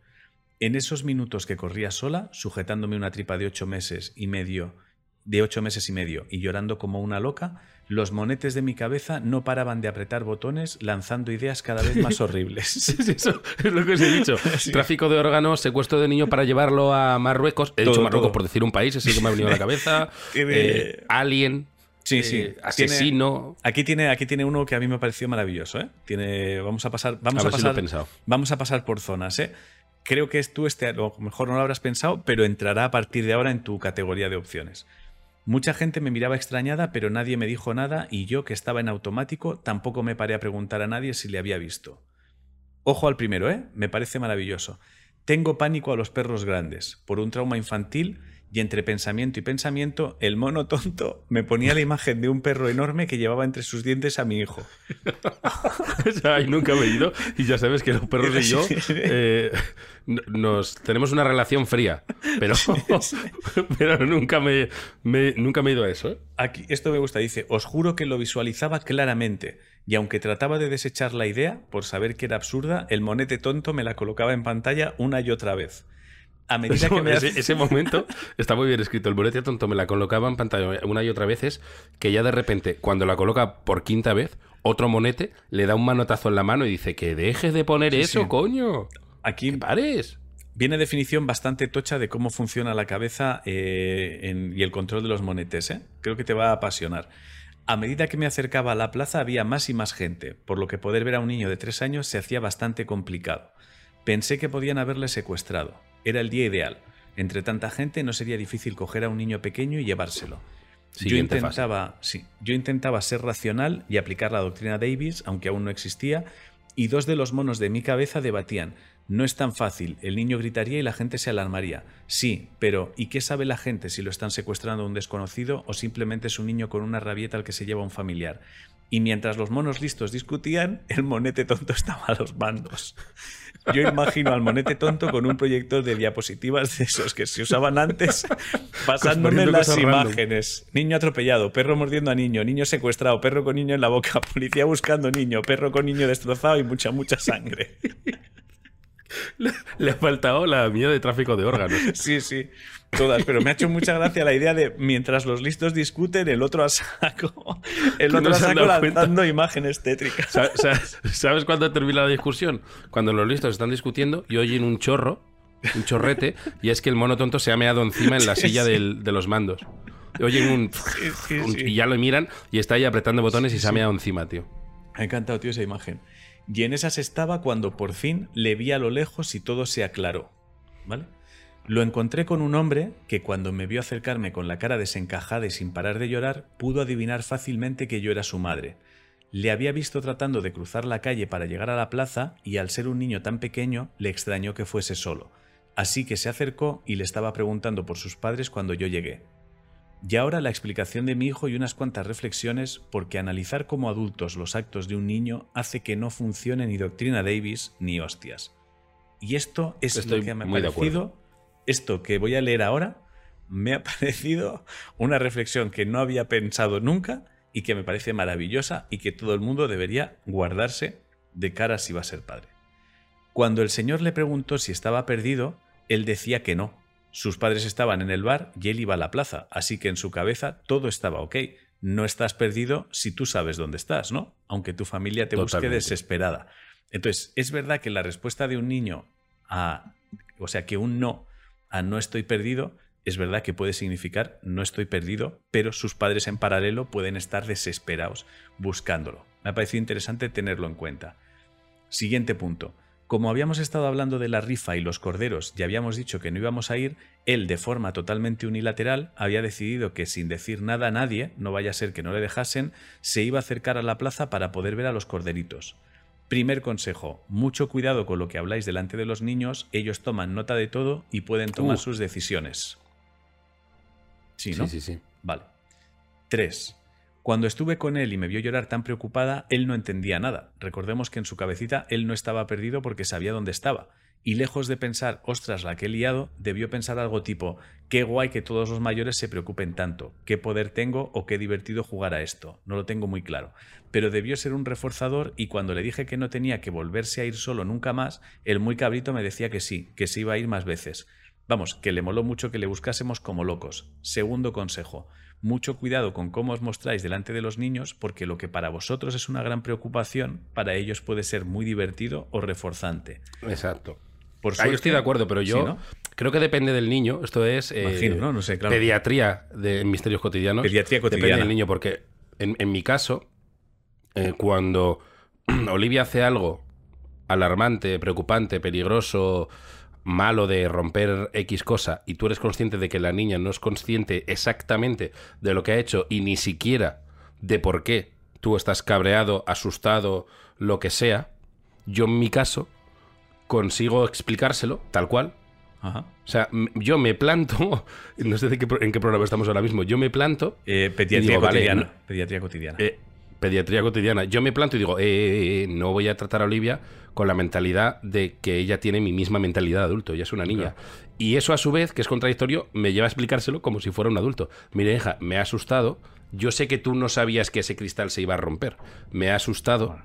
En esos minutos que corría sola, sujetándome una tripa de ocho meses y medio de ocho meses y medio y llorando como una loca, los monetes de mi cabeza no paraban de apretar botones lanzando ideas cada vez más horribles. eso es lo que os he dicho. Tráfico de órganos, secuestro de niño para llevarlo a Marruecos. He dicho Marruecos por decir un país, es el que me ha venido a la cabeza. Eh, alien. Sí, sí. Eh, asesino. aquí, tiene, aquí tiene uno que a mí me ha parecido maravilloso. ¿eh? Tiene, vamos a pasar, vamos a, pasar, vamos a pasar por zonas. ¿eh? Creo que tú este, a lo mejor no lo habrás pensado, pero entrará a partir de ahora en tu categoría de opciones. Mucha gente me miraba extrañada, pero nadie me dijo nada y yo, que estaba en automático, tampoco me paré a preguntar a nadie si le había visto. Ojo al primero, ¿eh? Me parece maravilloso. Tengo pánico a los perros grandes, por un trauma infantil y entre pensamiento y pensamiento, el mono tonto me ponía la imagen de un perro enorme que llevaba entre sus dientes a mi hijo. o sea, nunca me he ido y ya sabes que los perros y yo eh, nos tenemos una relación fría, pero, pero nunca, me, nunca me he ido a eso. ¿eh? Aquí, esto me gusta, dice, os juro que lo visualizaba claramente y aunque trataba de desechar la idea, por saber que era absurda, el monete tonto me la colocaba en pantalla una y otra vez a medida que me ese, momento está muy bien escrito. El bolete tonto me la colocaba en pantalla una y otra vez. que ya de repente, cuando la coloca por quinta vez, otro monete le da un manotazo en la mano y dice que dejes de poner eso, coño. Aquí pares. Viene definición bastante tocha de cómo funciona la cabeza eh, y el control de los monetes. ¿eh? Creo que te va a apasionar. A medida que me acercaba a la plaza había más y más gente, por lo que poder ver a un niño de tres años se hacía bastante complicado. Pensé que podían haberle secuestrado. Era el día ideal. Entre tanta gente no sería difícil coger a un niño pequeño y llevárselo. yo intentaba, sí, yo intentaba ser racional y aplicar la doctrina Davis, aunque aún no existía, y dos de los monos de mi cabeza debatían. No es tan fácil, el niño gritaría y la gente se alarmaría. Sí, pero ¿y qué sabe la gente si lo están secuestrando a un desconocido o simplemente es un niño con una rabieta al que se lleva un familiar? Y mientras los monos listos discutían, el monete tonto estaba a los bandos. Yo imagino al monete tonto con un proyector de diapositivas de esos que se usaban antes, pasándome las imágenes. Niño atropellado, perro mordiendo a niño, niño secuestrado, perro con niño en la boca, policía buscando niño, perro con niño destrozado y mucha, mucha sangre. Le, ha faltado la mía de tráfico de órganos. Sí, sí, todas. Pero me ha hecho mucha gracia la idea de mientras los listos discuten, el otro a saco, el otro a saco lanzando imágenes tétricas. ¿Sabes, cuándo termina la discusión? Cuando los listos están discutiendo y oyen un chorro, un chorrete, y es que el mono tonto se ha meado encima en la silla de los mandos. Oyen un, Y ya lo miran y está ahí apretando botones y se ha meado encima, tío. Me ha encantado, tío, esa imagen. Y en esas estaba cuando por fin le vi a lo lejos y todo se aclaró. Lo encontré con un hombre que cuando me vio acercarme con la cara desencajada y sin parar de llorar, pudo adivinar fácilmente que yo era su madre. Le había visto tratando de cruzar la calle para llegar a la plaza y al ser un niño tan pequeño le extrañó que fuese solo. Así que se acercó y le estaba preguntando por sus padres cuando yo llegué. Y ahora la explicación de mi hijo y unas cuantas reflexiones, porque analizar como adultos los actos de un niño hace que no funcione ni doctrina Davis ni hostias. Y esto es Estoy lo que me ha parecido, esto que voy a leer ahora, me ha parecido una reflexión que no había pensado nunca y que me parece maravillosa y que todo el mundo debería guardarse de cara si va a ser padre. Cuando el Señor le preguntó si estaba perdido, él decía que no. Sus padres estaban en el bar y él iba a la plaza, así que en su cabeza todo estaba ok. No estás perdido si tú sabes dónde estás, ¿no? Aunque tu familia te busque desesperada. Entonces, es verdad que la respuesta de un niño a, o sea, que un no a no estoy perdido, es verdad que puede significar no estoy perdido, pero sus padres en paralelo pueden estar desesperados buscándolo. Me ha parecido interesante tenerlo en cuenta. Siguiente punto. Como habíamos estado hablando de la rifa y los corderos y habíamos dicho que no íbamos a ir, él de forma totalmente unilateral había decidido que sin decir nada a nadie, no vaya a ser que no le dejasen, se iba a acercar a la plaza para poder ver a los corderitos. Primer consejo, mucho cuidado con lo que habláis delante de los niños, ellos toman nota de todo y pueden tomar Uh. sus decisiones. Sí, ¿no? Sí, sí, sí. Vale. 3. Cuando estuve con él y me vio llorar tan preocupada, él no entendía nada. Recordemos que en su cabecita él no estaba perdido porque sabía dónde estaba. Y lejos de pensar, ostras, la que he liado, debió pensar algo tipo, qué guay que todos los mayores se preocupen tanto, qué poder tengo o qué divertido jugar a esto. No lo tengo muy claro. Pero debió ser un reforzador y cuando le dije que no tenía que volverse a ir solo nunca más, el muy cabrito me decía que sí, que se iba a ir más veces. Vamos, que le moló mucho que le buscásemos como locos. Segundo consejo, mucho cuidado con cómo os mostráis delante de los niños porque lo que para vosotros es una gran preocupación, para ellos puede ser muy divertido o reforzante. Exacto. Por Ah, yo suerte- estoy de acuerdo, pero yo Sí, ¿no? creo que depende del niño. Esto es eh, Imagino, ¿no? No sé, claro. pediatría de misterios cotidianos. Pediatría Depende cotidiana. del niño, porque en, en mi caso, eh, cuando Olivia hace algo alarmante, preocupante, peligroso, malo de romper X cosa, y tú eres consciente de que la niña no es consciente exactamente de lo que ha hecho y ni siquiera de por qué tú estás cabreado, asustado, lo que sea, yo en mi caso consigo explicárselo tal cual. Ajá. O sea, yo me planto, no sé de qué en qué programa estamos ahora mismo, yo me planto, Eh, pediatría digo, cotidiana. Pediatría cotidiana. eh, pediatría cotidiana, yo me planto y digo, eh, eh, eh, no voy a tratar a Olivia con la mentalidad de que ella tiene mi misma mentalidad de adulto, ella es una niña. Y eso a su vez, que es contradictorio, me lleva a explicárselo como si fuera un adulto. Mira, hija, me ha asustado, yo sé que tú no sabías que ese cristal se iba a romper, me ha asustado.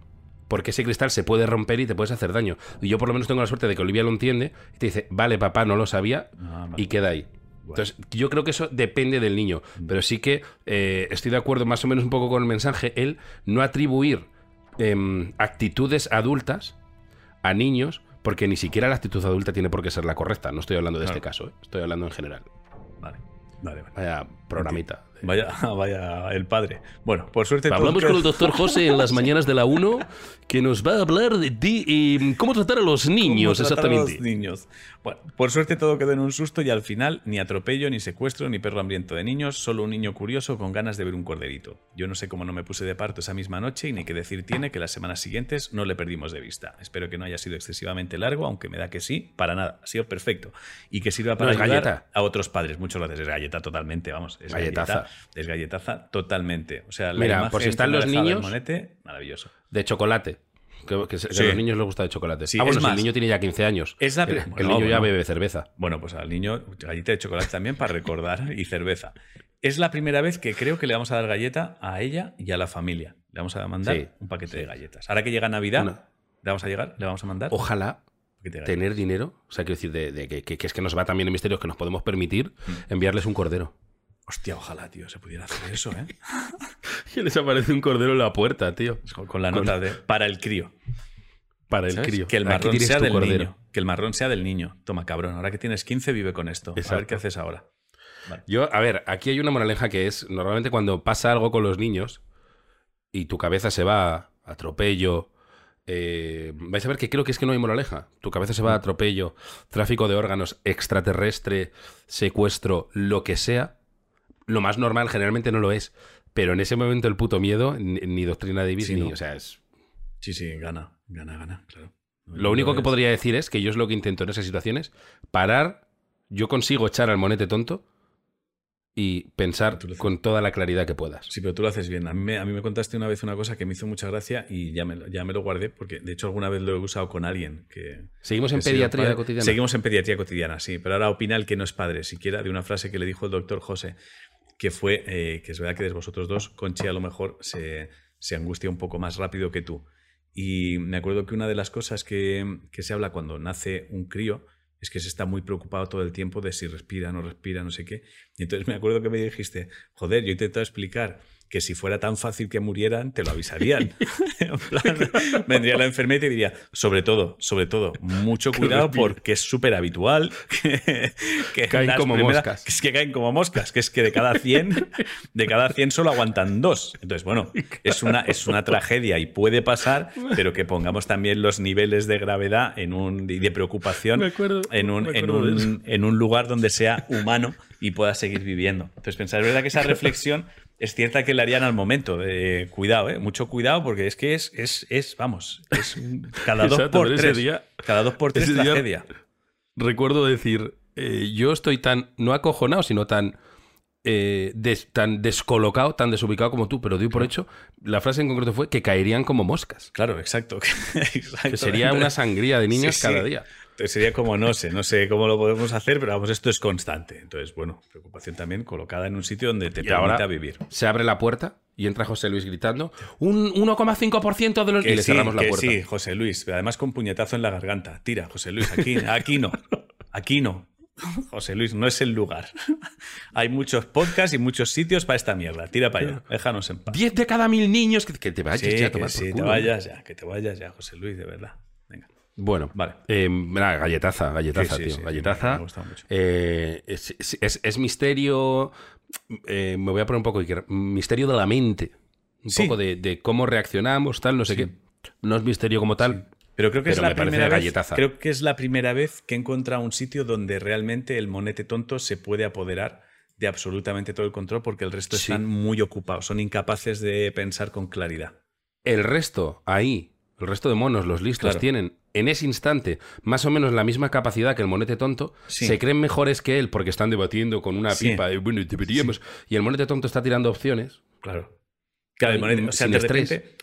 Porque ese cristal se puede romper y te puedes hacer daño. Y yo por lo menos tengo la suerte de que Olivia lo entiende y te dice, vale, papá, no lo sabía, Ah, vale. y queda ahí. Entonces, yo creo que eso depende del niño, pero sí que eh, estoy de acuerdo más o menos un poco con el mensaje, el no atribuir em, actitudes adultas a niños, porque ni siquiera la actitud adulta tiene por qué ser la correcta. No estoy hablando de Claro. este caso, ¿eh? estoy hablando en general. Vale. Vale, vale. Vaya programita. Vaya, vaya el padre. Bueno, por suerte. Hablamos todo- con el doctor José en las mañanas de la 1, que nos va a hablar de, de, cómo tratar a los niños, ¿Cómo tratar a exactamente. los niños. Bueno, por suerte todo quedó en un susto y al final ni atropello, ni secuestro, ni perro hambriento de niños, solo un niño curioso con ganas de ver un corderito. Yo no sé cómo no me puse de parto esa misma noche y ni qué decir tiene que las semanas siguientes no le perdimos de vista. Espero que no haya sido excesivamente largo, aunque me da que sí, para nada, ha sido perfecto. Y que sirva para es ayudar galleta. a otros padres. Muchas gracias, es galleta totalmente, vamos. Es Galletaza. galleta, es galletaza totalmente. O sea, la Mira, imagen por si están los niños- monete, maravilloso. De chocolate. Que, Sí. a los niños les gusta de chocolate. Sí, ah, bueno, si el niño tiene ya 15 años. es la el, bueno, niño ya bebe cerveza. Bueno, pues al niño galleta de chocolate también para recordar y cerveza. Es la primera vez que creo que le vamos a dar galleta a ella y a la familia. Le vamos a mandar Sí, un paquete de galletas. Ahora que llega Navidad, Una- le vamos a llegar, le vamos a mandar Ojalá tener dinero, o sea, quiero decir, de, que- que es que nos va también en misterios que nos podemos permitir Mm. enviarles un cordero. Hostia, ojalá, tío, se pudiera hacer eso, ¿eh? Que les aparece un cordero en la puerta, tío. Con, con la nota de para el crío. Para el ¿sabes? crío. Que el marrón sea del cordero. niño. Que el marrón sea del niño. Toma, cabrón. Ahora que tienes 15, vive con esto. A ver Exacto. qué haces ahora. Vale. Yo, a ver, aquí hay una moraleja que es, normalmente cuando pasa algo con los niños y tu cabeza se va a atropello, eh, vais a ver que creo que es que no hay moraleja. Tu cabeza se va a atropello, tráfico de órganos, extraterrestre, secuestro, lo que sea. Lo más normal generalmente no lo es. Pero en ese momento el puto miedo, ni, ni doctrina Davis, Sí, ni, ¿no? o sea, es... Sí, sí, gana. Gana, gana, claro. Lo único que es- podría decir es que yo es lo que intento en esas situaciones, parar, yo consigo echar al monete tonto y pensar con toda la claridad que puedas. Sí, pero tú lo haces bien. A mí, me, a mí me contaste una vez una cosa que me hizo mucha gracia y ya me, ya me lo guardé porque de hecho alguna vez lo he usado con alguien que... Seguimos en pediatría cotidiana. Seguimos en pediatría cotidiana, sí, pero ahora opina el que no es padre, siquiera de una frase que le dijo el doctor José, que fue, eh, que es verdad que de vosotros dos, Conchi a lo mejor se, se, angustia un poco más rápido que tú. Y me acuerdo que una de las cosas que, que se habla cuando nace un crío es que se está muy preocupado todo el tiempo de si respira, no respira, no sé qué. Y entonces me acuerdo que me dijiste, joder, yo he intentado explicar que si fuera tan fácil que murieran, te lo avisarían. en plan, vendría la enfermera y diría, sobre todo, sobre todo, mucho cuidado porque es súper habitual que, caen como moscas. Que es que caen como moscas, que es que de cada 100, de cada 100 solo aguantan dos. Entonces, bueno, es una, es una tragedia y puede pasar, pero que pongamos también los niveles de gravedad en un, y de preocupación en, un, en, un, en un lugar donde sea humano y pueda seguir viviendo. Entonces, pensar, es verdad que esa reflexión es cierta que le harían al momento. de cuidado, ¿eh? mucho cuidado, porque es que es, es, es vamos, es cada dos por tres. Día, cada dos por tres tragedia. recuerdo decir, eh, yo estoy tan, no acojonado, sino tan, eh, tan descolocado, tan desubicado como tú, pero doy por hecho, la frase en concreto fue que caerían como moscas. Claro, exacto. que sería una sangría de niños cada día. Sería como, no sé, no sé cómo lo podemos hacer, pero vamos, esto es constante. Entonces, bueno, preocupación también colocada en un sitio donde te permita vivir. Se abre la puerta y entra José Luis gritando, un 1,5% de los... y le cerramos la puerta. Sí, José Luis, además con puñetazo en la garganta. Tira, José Luis, aquí, aquí no, aquí no. José Luis, no es el lugar. Hay muchos podcasts y muchos sitios para esta mierda. Tira para allá, déjanos en paz. 10 de cada mil niños, que, te vayas ya a tomar que te vayas ya, que te vayas ya, José Luis, de verdad. Bueno, vale. Eh, galletaza, galletaza, tío. galletaza. Me, gusta mucho. Eh, es, misterio. Eh, me voy a poner un poco. Misterio de la mente. Un poco de, cómo reaccionamos, tal, no sé qué. No es misterio como tal. Pero creo que es la primera vez. Creo que es la primera vez que he encontrado un sitio donde realmente el monete tonto se puede apoderar de absolutamente todo el control porque el resto están muy ocupados, son incapaces de pensar con claridad. El resto, ahí, el resto de monos, los listos, tienen en ese instante más o menos la misma capacidad que el monete tonto, se creen mejores que él porque están debatiendo con una pipa de, bueno, deberíamos. Y el monete tonto está tirando opciones. Claro. Claro, el monete, o sea,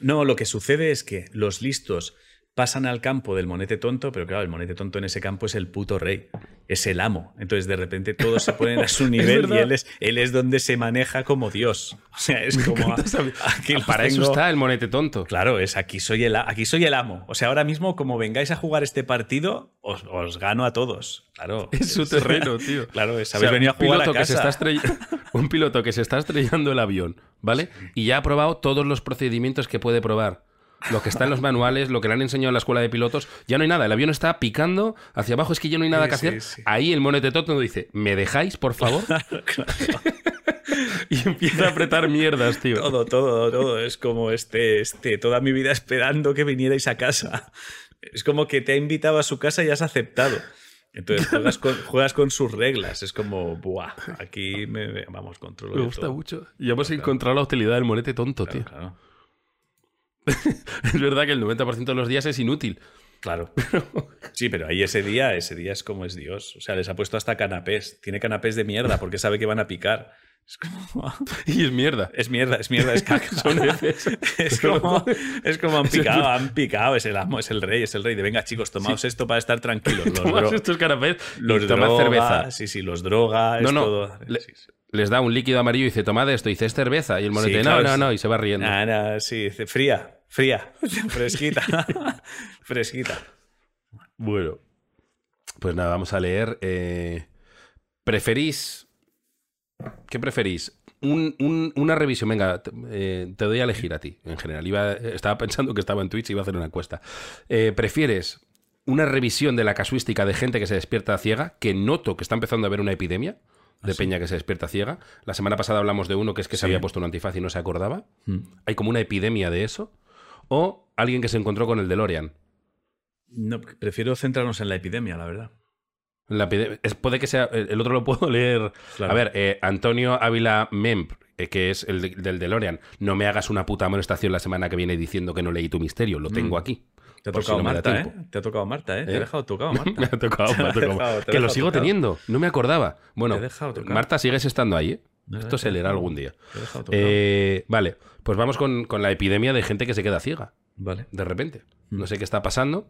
no, lo que sucede es que los listos pasan al campo del monete tonto, pero claro, el monete tonto en ese campo es el puto rey, es el amo. Entonces de repente todos se ponen a su nivel y él es, él es donde se maneja como Dios. O sea, es como... Aquí Para eso está el monete tonto. Claro, es aquí soy, el, aquí soy el amo. O sea, ahora mismo como vengáis a jugar este partido, os, gano a todos. Claro. Es su terreno, tío. Claro, es, habéis venido a jugar a casa. un piloto que se está estrellando el avión, ¿vale? Y ya ha probado todos los procedimientos que puede probar lo que está en los manuales, lo que le han enseñado en la escuela de pilotos, ya no hay nada. El avión está picando hacia abajo, es que ya no hay nada que hacer. Ahí el monete tonto dice, ¿me dejáis, por favor? y empieza a apretar mierdas, tío. Todo, todo, todo. Es como este, este, toda mi vida esperando que vinierais a casa. Es como que te ha invitado a su casa y has aceptado. Entonces juegas con, sus reglas. Es como, buah, aquí me, vamos, controlo. Me gusta mucho. Y hemos encontrado la utilidad del monete tonto, tío. Es verdad que el 90% de los días es inútil. Claro. Sí, pero ahí ese día, ese día es como es Dios. O sea, les ha puesto hasta canapés. Tiene canapés de mierda porque sabe que van a picar. Es como... Y es mierda. Es mierda, es mierda, es caca. es, como, es como han picado, han picado. Es el amo, es el rey, es el rey. De venga, chicos, tomaos esto para estar tranquilos. Los estos canapés, los droga, cerveza. Sí, sí, los droga. No, no les da un líquido amarillo y dice, tomad esto, y dice, es cerveza. Y el monete, no, no, no, y se va riendo. Ah, sí, dice, fría, fría, fresquita, fresquita. Bueno, pues nada, vamos a leer. Eh, ¿Preferís? ¿Qué preferís? una revisión, venga, eh, te doy a elegir a ti, en general. Iba, estaba pensando que estaba en Twitch y iba a hacer una encuesta. Eh, ¿Prefieres una revisión de la casuística de gente que se despierta ciega, que noto que está empezando a haber una epidemia? De ¿Ah, Peña que se despierta ciega. La semana pasada hablamos de uno que es que se había puesto un antifaz y no se acordaba. Hmm. Hay como una epidemia de eso. O alguien que se encontró con el DeLorean. No, prefiero centrarnos en la epidemia, la verdad. La puede que sea. El otro lo puedo leer. A ver, eh, Antonio Ávila Memp, eh, que es el del DeLorean. No me hagas una puta amonestación la semana que viene diciendo que no leí tu misterio. Lo tengo hmm. aquí. Te ha tocado Marta, ¿eh? Te ha tocado Marta, ¿eh? Te he ¿Eh? dejado tocado Marta. me ha tocado, me ha tocado. que lo sigo teniendo, no me acordaba. Bueno, Marta, sigues estando ahí, ¿eh? No, Esto se leerá algún día. te he dejado tocado. Eh, vale, pues vamos con, con la epidemia de gente que se queda ciega, Vale. de repente. Mm. No sé qué está pasando.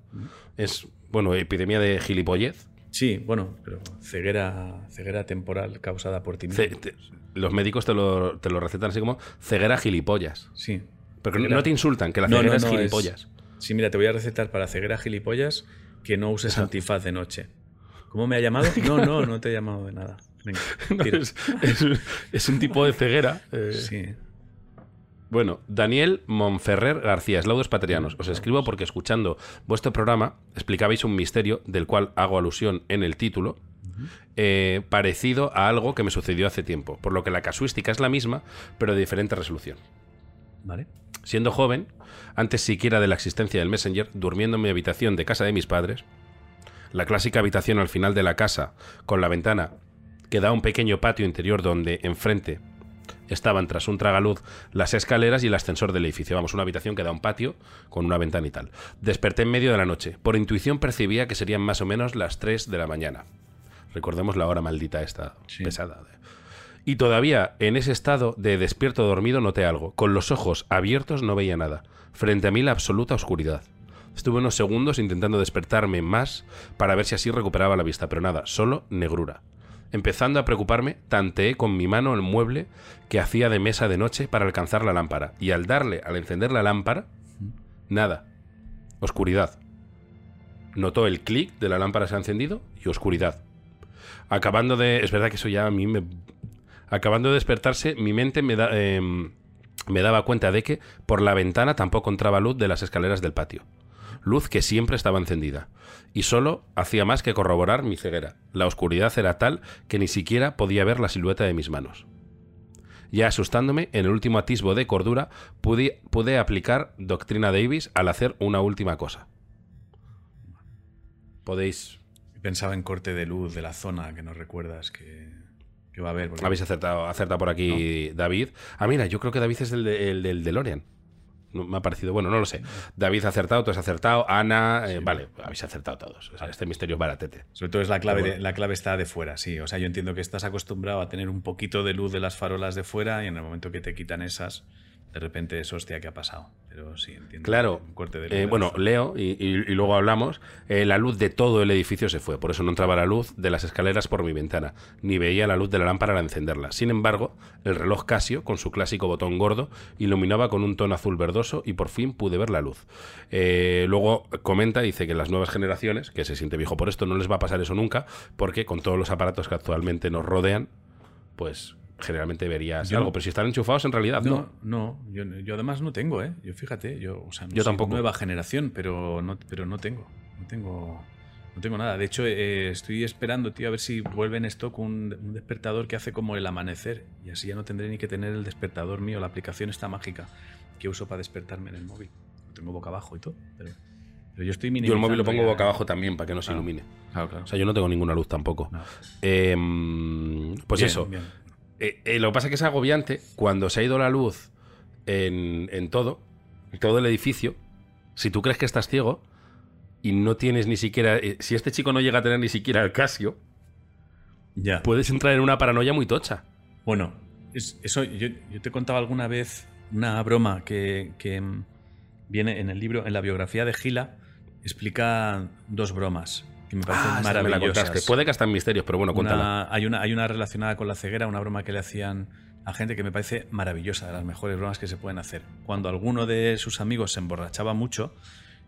Es, bueno, epidemia de gilipollez. Sí, bueno, pero ceguera, ceguera temporal causada por ti mismo. Te- los médicos te lo, te lo recetan así como ceguera gilipollas. Sí. Pero no- Ceguera- no te insultan, que la No, ceguera no, es no, gilipollas. Sí, mira, te voy a recetar para ceguera gilipollas que no uses antifaz de noche. ¿Cómo me ha llamado? No, no, no te he llamado de nada. Venga, No, es, es- es un tipo de ceguera. eh, Sí. Bueno, Daniel Monferrer García, Eslaudos Paterianos. Os escribo porque escuchando vuestro programa explicabais un misterio del cual hago alusión en el título, eh, parecido a algo que me sucedió hace tiempo, por lo que la casuística es la misma, pero de diferente resolución. Vale. Siendo joven, antes siquiera de la existencia del Messenger, durmiendo en mi habitación de casa de mis padres, la clásica habitación al final de la casa, con la ventana que da a un pequeño patio interior donde enfrente estaban tras un tragaluz las escaleras y el ascensor del edificio. Vamos, una habitación que da a un patio con una ventana y tal. Desperté en medio de la noche. Por intuición percibía que serían más o menos las 3 de la mañana. Recordemos la hora maldita esta Sí. pesada. Y todavía en ese estado de despierto dormido noté algo. Con los ojos abiertos no veía nada. Frente a mí la absoluta oscuridad. Estuve unos segundos intentando despertarme más para ver si así recuperaba la vista, pero nada, solo negrura. Empezando a preocuparme, tanteé con mi mano el mueble que hacía de mesa de noche para alcanzar la lámpara. Y al darle, al encender la lámpara, nada. Oscuridad. Notó el clic de la lámpara se ha encendido y oscuridad. Acabando de... Es verdad que eso ya a mí me... Acabando de despertarse, mi mente em, me daba cuenta de que por la ventana tampoco entraba luz de las escaleras del patio. Luz que siempre estaba encendida. Y solo hacía más que corroborar mi ceguera. La oscuridad era tal que ni siquiera podía ver la silueta de mis manos. Ya asustándome, en el último atisbo de cordura, pude, pude aplicar Doctrina Davis al hacer una última cosa. Podéis... Pensaba en corte de luz de la zona que no recuerdas que, que va a haber. porque- Habéis acertado, acertado por aquí David. Ah, mira, yo creo que David es el, de- el del DeLorean. No, me ha parecido, bueno, no lo sé. David ha acertado, tú has acertado, Ana, eh, vale, habéis acertado todos. O sea, este misterio es baratete. Sobre todo es la clave, de- la clave está de fuera, sí. O sea, yo entiendo que estás acostumbrado a tener un poquito de luz de las farolas de fuera y en el momento que te quitan esas, de repente es hostia, ¿qué ha pasado? Pero sí, entiendo. Claro, Un corte de luz eh, bueno, leo y, y- y luego hablamos. eh, la luz de todo el edificio se fue, por eso no entraba la luz de las escaleras por mi ventana, ni veía la luz de la lámpara al encenderla. Sin embargo, el reloj Casio, con su clásico botón gordo, iluminaba con un tono azul verdoso y por fin pude ver la luz. Eh, luego comenta, dice que las nuevas generaciones, que se siente viejo por esto, no les va a pasar eso nunca, porque con todos los aparatos que actualmente nos rodean, pues generalmente verías Yo algo. Pero si están enchufados, en realidad no. No, no, yo, yo además no tengo, ¿eh? Yo fíjate, yo, o sea, no Yo soy tampoco. nueva generación, pero no, pero no tengo, no tengo, no tengo nada. De hecho, eh, estoy esperando, tío, a ver si vuelve en stock un, un despertador que hace como el amanecer y así ya no tendré ni que tener el despertador mío, la aplicación está mágica que uso para despertarme en el móvil. Lo tengo boca abajo y todo, pero, pero yo estoy Yo el móvil lo pongo boca abajo también para que no se Claro. ilumine. Claro, claro. O sea, yo no tengo ninguna luz tampoco. No. Em, pues Bien, eso. bien. Eh, eh, lo que pasa es que es agobiante cuando se ha ido la luz en, en todo, en todo el edificio. Si tú crees que estás ciego y no tienes ni siquiera. eh, si este chico no llega a tener ni siquiera el Casio, Ya. puedes entrar en una paranoia muy tocha. Bueno, es- eso yo, yo te contaba alguna vez una broma que, que, mm, viene en el libro, en la biografía de Gila, explica dos bromas que me parecen Ah, me la. Puede que hasta en misterios, pero bueno, cuéntala. Una- hay, una, hay una relacionada con la ceguera, una broma que le hacían a gente que me parece maravillosa, de las mejores bromas que se pueden hacer. Cuando alguno de sus amigos se emborrachaba mucho,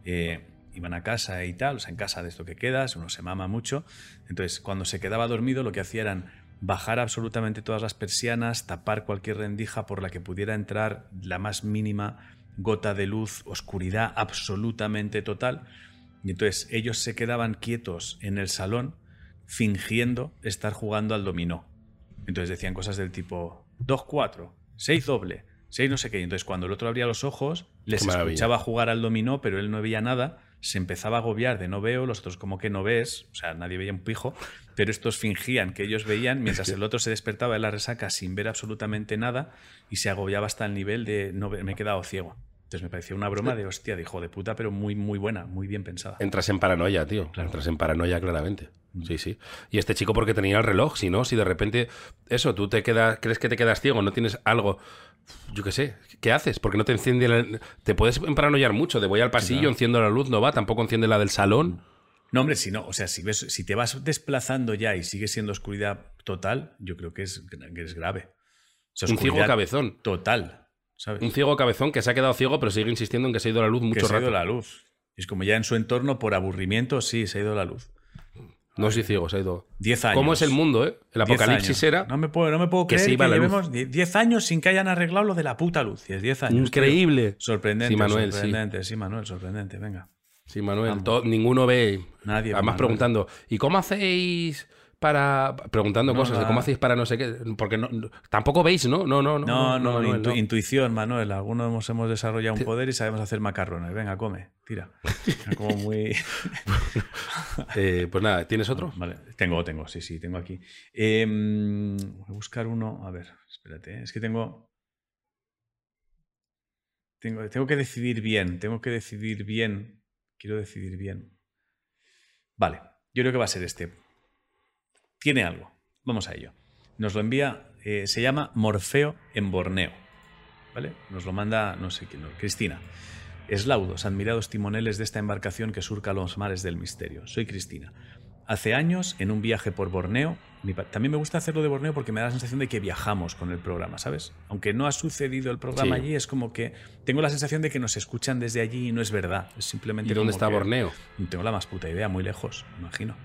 eh, iban a casa y tal, o sea, en casa de esto que quedas, uno se mama mucho. Entonces, cuando se quedaba dormido, lo que hacía eran bajar absolutamente todas las persianas, tapar cualquier rendija por la que pudiera entrar la más mínima gota de luz, oscuridad absolutamente total. Y entonces ellos se quedaban quietos en el salón fingiendo estar jugando al dominó. Entonces decían cosas del tipo 2-4, 6 doble, 6 no sé qué. Y entonces cuando el otro abría los ojos, les escuchaba jugar al dominó, pero él no veía nada. Se empezaba a agobiar de no veo, los otros como que no ves, o sea, nadie veía un pijo, pero estos fingían que ellos veían mientras el otro se despertaba de la resaca sin ver absolutamente nada y se agobiaba hasta el nivel de no ver, me he quedado ciego. Entonces me pareció una broma de hostia, de hijo de puta, pero muy, muy buena, muy bien pensada. Entras en paranoia, tío. Claro. Entras en paranoia claramente. Sí, sí. Y este chico porque tenía el reloj, si no, si de repente, eso, tú te quedas, crees que te quedas ciego, no tienes algo, yo qué sé, ¿qué haces? Porque no te enciende la... Te puedes emparanoiar mucho, de voy al pasillo, enciendo la luz, no va, tampoco enciende la del salón. No, hombre, si no, o sea, si, ves, si te vas desplazando ya y sigue siendo oscuridad total, yo creo que es, que es grave. O sea, Un ciego cabezón. Total, ¿sabes? Un ciego cabezón que se ha quedado ciego, pero sigue insistiendo en que se ha ido la luz que mucho se ha rato. ido la luz. Es como ya en su entorno, por aburrimiento, sí, se ha ido la luz. No soy ciego, se ha ido. Diez años. ¿Cómo es el mundo, eh? El Diez apocalipsis era No me puedo, no me puedo que creer se que, iba la luz. llevemos die- 10 años sin que hayan arreglado lo de la puta luz. Es 10 años. tío. increíble. Sorprendente, Sí, Manuel, sorprendente. Sí. Manuel, sorprendente. Venga. Sí, Manuel, Vamos. to- ninguno ve. Nadie Además Manuel. preguntando, ¿y cómo hacéis para preguntando No, cosas de cómo hacéis para no sé qué? Porque no, tampoco veis, ¿no? No, no, no. No, no, Manuel, intu- no. intuición, Manuel. Algunos hemos, hemos desarrollado un poder y sabemos hacer macarrones. Venga, come, tira. Como muy. Eh, pues nada, ¿tienes otro? Vale, tengo, tengo, sí, sí, tengo aquí. Em, voy a buscar uno. A ver, espérate, ¿eh? es que tengo. Tengo, tengo que decidir bien, tengo que decidir bien. Quiero decidir bien. Vale, yo creo que va a ser este. Tiene algo. Vamos a ello. Nos lo envía, eh, se llama Morfeo en Borneo. ¿Vale? Nos lo manda, no sé quién, no, Cristina. Eslaudos, admirados timoneles de esta embarcación que surca los mares del misterio. Soy Cristina. Hace años, en un viaje por Borneo, mi también me gusta hacerlo de Borneo porque me da la sensación de que viajamos con el programa, ¿sabes? Aunque no ha sucedido el programa Sí. allí, es como que tengo la sensación de que nos escuchan desde allí y no es verdad. Es simplemente ¿Y dónde como está que- Borneo? No tengo la más puta idea, muy lejos, imagino.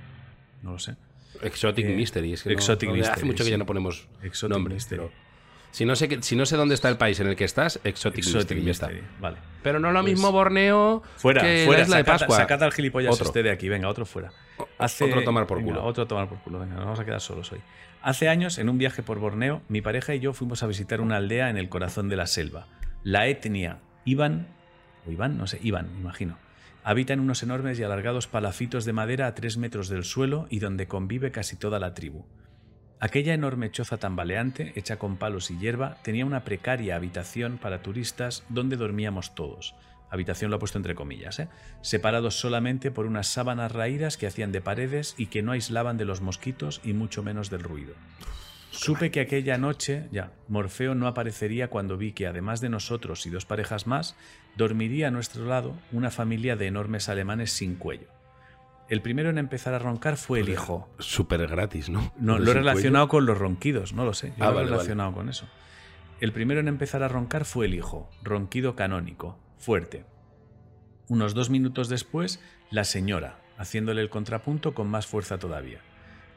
No lo sé. Exotic Eh, Mystery. Es que Exotic no- Hace Mystery, mucho que sí. ya no ponemos Exotic nombres. Mystery. pero- Si no, sé si no sé dónde está el país en el que estás, Exotic, Exotic Mystery, ya está. Mystery, Vale. Pero no lo Pues- mismo Borneo Fuera, que fuera, la isla de Pascua. sacad al gilipollas Otro. este de aquí, venga, otro fuera. otro tomar por venga, culo. Otro tomar por culo, venga, nos vamos a quedar solos hoy. Hace años, en un viaje por Borneo, mi pareja y yo fuimos a visitar una aldea en el corazón de la selva. La etnia Iban, o Iván, no sé, Iván, me imagino. Habita en unos enormes y alargados palafitos de madera a tres metros del suelo y donde convive casi toda la tribu. Aquella enorme choza tambaleante, hecha con palos y hierba, tenía una precaria habitación para turistas donde dormíamos todos. Habitación lo ha puesto entre comillas, ¿eh? separados solamente por unas sábanas raídas que hacían de paredes y que no aislaban de los mosquitos y mucho menos del ruido. Supe que aquella noche, ya, Morfeo no aparecería cuando vi que, además de nosotros y dos parejas más, dormiría a nuestro lado una familia de enormes alemanes sin cuello. El primero en empezar a roncar fue el hijo, Súper gratis, ¿no? no, lo he relacionado con los ronquidos, no lo sé. Yo Ah, lo he vale. relacionado con eso. El primero en empezar a roncar fue el hijo, ronquido canónico, fuerte. Unos dos minutos después, la señora, haciéndole el contrapunto con más fuerza todavía.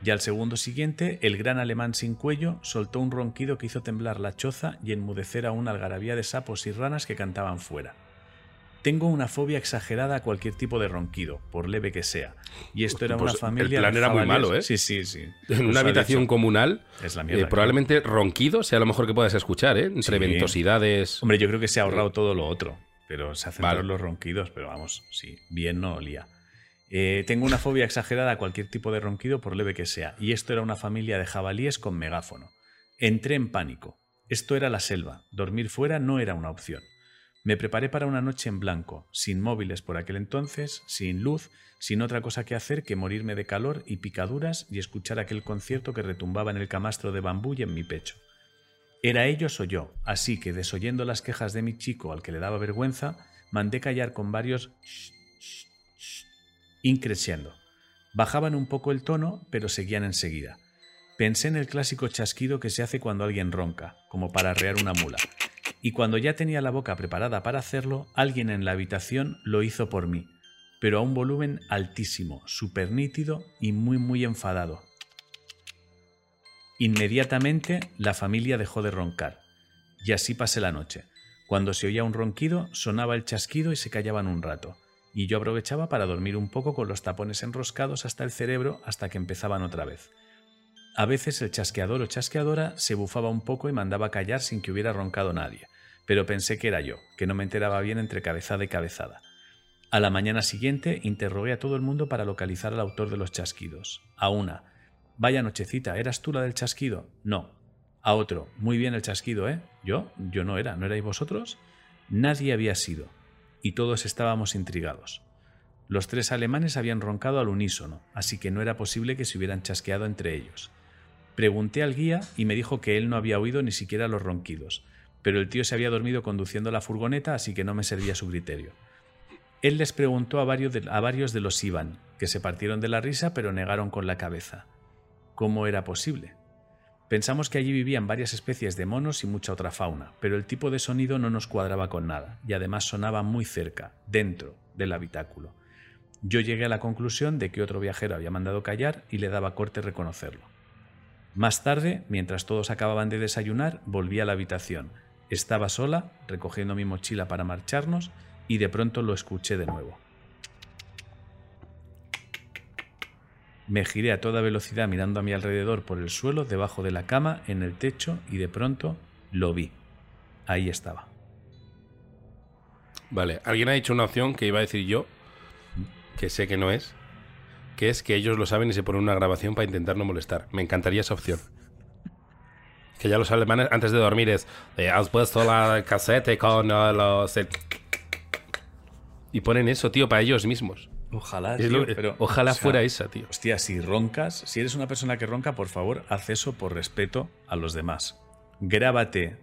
Y al segundo siguiente, el gran alemán sin cuello soltó un ronquido que hizo temblar la choza y enmudecer a una algarabía de sapos y ranas que cantaban fuera. Tengo una fobia exagerada a cualquier tipo de ronquido, por leve que sea. Y esto era Pues una familia. el plan de era muy malo, ¿eh? Sí, sí, sí. En Pues una ha habitación comunal, Es la eh, mierda. probablemente ronquido sea lo mejor que puedas escuchar, ¿eh? Entre Sí. ventosidades. Hombre, yo creo que se ha ahorrado todo lo otro, pero se ha centrado Vale. los ronquidos, pero vamos, sí, bien no olía. Eh, tengo una fobia exagerada a cualquier tipo de ronquido, por leve que sea, y esto era una familia de jabalíes con megáfono. Entré en pánico. Esto era la selva. Dormir fuera no era una opción. Me preparé para una noche en blanco, sin móviles por aquel entonces, sin luz, sin otra cosa que hacer que morirme de calor y picaduras y escuchar aquel concierto que retumbaba en el camastro de bambú y en mi pecho. Era ellos o yo, así que desoyendo las quejas de mi chico al que le daba vergüenza, mandé callar con varios "Shh, shh, shh", increciendo. Bajaban un poco el tono, pero seguían enseguida. Pensé en el clásico chasquido que se hace cuando alguien ronca, como para arrear una mula. Y cuando ya tenía la boca preparada para hacerlo, alguien en la habitación lo hizo por mí, pero a un volumen altísimo, súper nítido y muy muy enfadado. Inmediatamente la familia dejó de roncar, y así pasé la noche. Cuando se oía un ronquido, sonaba el chasquido y se callaban un rato, y yo aprovechaba para dormir un poco con los tapones enroscados hasta el cerebro hasta que empezaban otra vez. A veces el chasqueador o chasqueadora se bufaba un poco y mandaba callar sin que hubiera roncado nadie, pero pensé que era yo, que no me enteraba bien entre cabezada y cabezada. A la mañana siguiente interrogué a todo el mundo para localizar al autor de los chasquidos. A una, vaya nochecita, ¿eras tú la del chasquido? No. A otro, muy bien el chasquido, ¿eh? ¿Yo? Yo no era, ¿no erais vosotros? Nadie había sido, y todos estábamos intrigados. Los tres alemanes habían roncado al unísono, así que no era posible que se hubieran chasqueado entre ellos. Pregunté al guía y me dijo que él no había oído ni siquiera los ronquidos, pero el tío se había dormido conduciendo la furgoneta, así que no me servía su criterio. Él les preguntó a varios de, los Ivan, que se partieron de la risa pero negaron con la cabeza. ¿Cómo era posible? Pensamos que allí vivían varias especies de monos y mucha otra fauna, pero el tipo de sonido no nos cuadraba con nada, y además sonaba muy cerca, dentro del habitáculo. Yo llegué a la conclusión de que otro viajero había mandado callar y le daba corte reconocerlo. Más tarde, mientras todos acababan de desayunar, volví a la habitación. Estaba sola, recogiendo mi mochila para marcharnos, y de pronto lo escuché de nuevo. Me giré a toda velocidad mirando a mi alrededor por el suelo, debajo de la cama, en el techo, y de pronto lo vi. Ahí estaba. Vale, alguien ha dicho una opción que iba a decir yo, que sé que no es, que es que ellos lo saben y se ponen una grabación para intentar no molestar. Me encantaría esa opción. Que ya los alemanes antes de dormir es, eh, has puesto la casete con uh, los... el-". Y ponen eso, tío, para ellos mismos. Ojalá, tío, lo- pero, ojalá o sea, fuera esa, tío. Hostia, si roncas, si eres una persona que ronca, por favor, haz eso por respeto a los demás. Grábate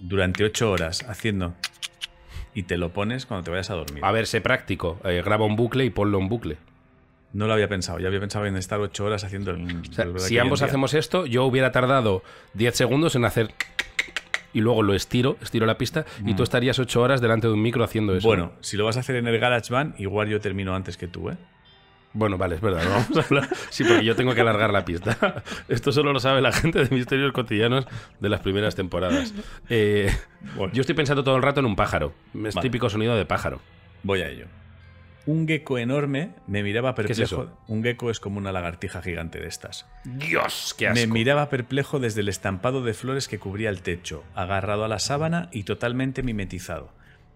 durante ocho horas haciendo y te lo pones cuando te vayas a dormir. A ver, sé práctico. eh, graba un bucle y ponlo en bucle. No lo había pensado, ya había pensado en estar ocho horas haciendo el. O sea, el verdad si ambos hacemos esto, yo hubiera tardado 10 segundos en hacer... Y luego lo estiro, estiro la pista, y tú estarías 8 horas delante de un micro haciendo eso. Mm. Bueno, si lo vas a hacer en el GarageBand, igual yo termino antes que tú, ¿eh? Bueno, vale, es verdad. no Vamos a hablar. Sí, porque yo tengo que alargar la pista. Esto solo lo sabe la gente de Misterios Cotidianos de las primeras temporadas. Eh, yo estoy pensando todo el rato en un pájaro. Es Vale. típico sonido de pájaro. Voy a ello. Un gecko enorme me miraba es perplejo. eso? Un gecko es como una lagartija gigante de estas. Dios, qué asco. Me miraba perplejo desde el estampado de flores que cubría el techo, agarrado a la sábana y totalmente mimetizado.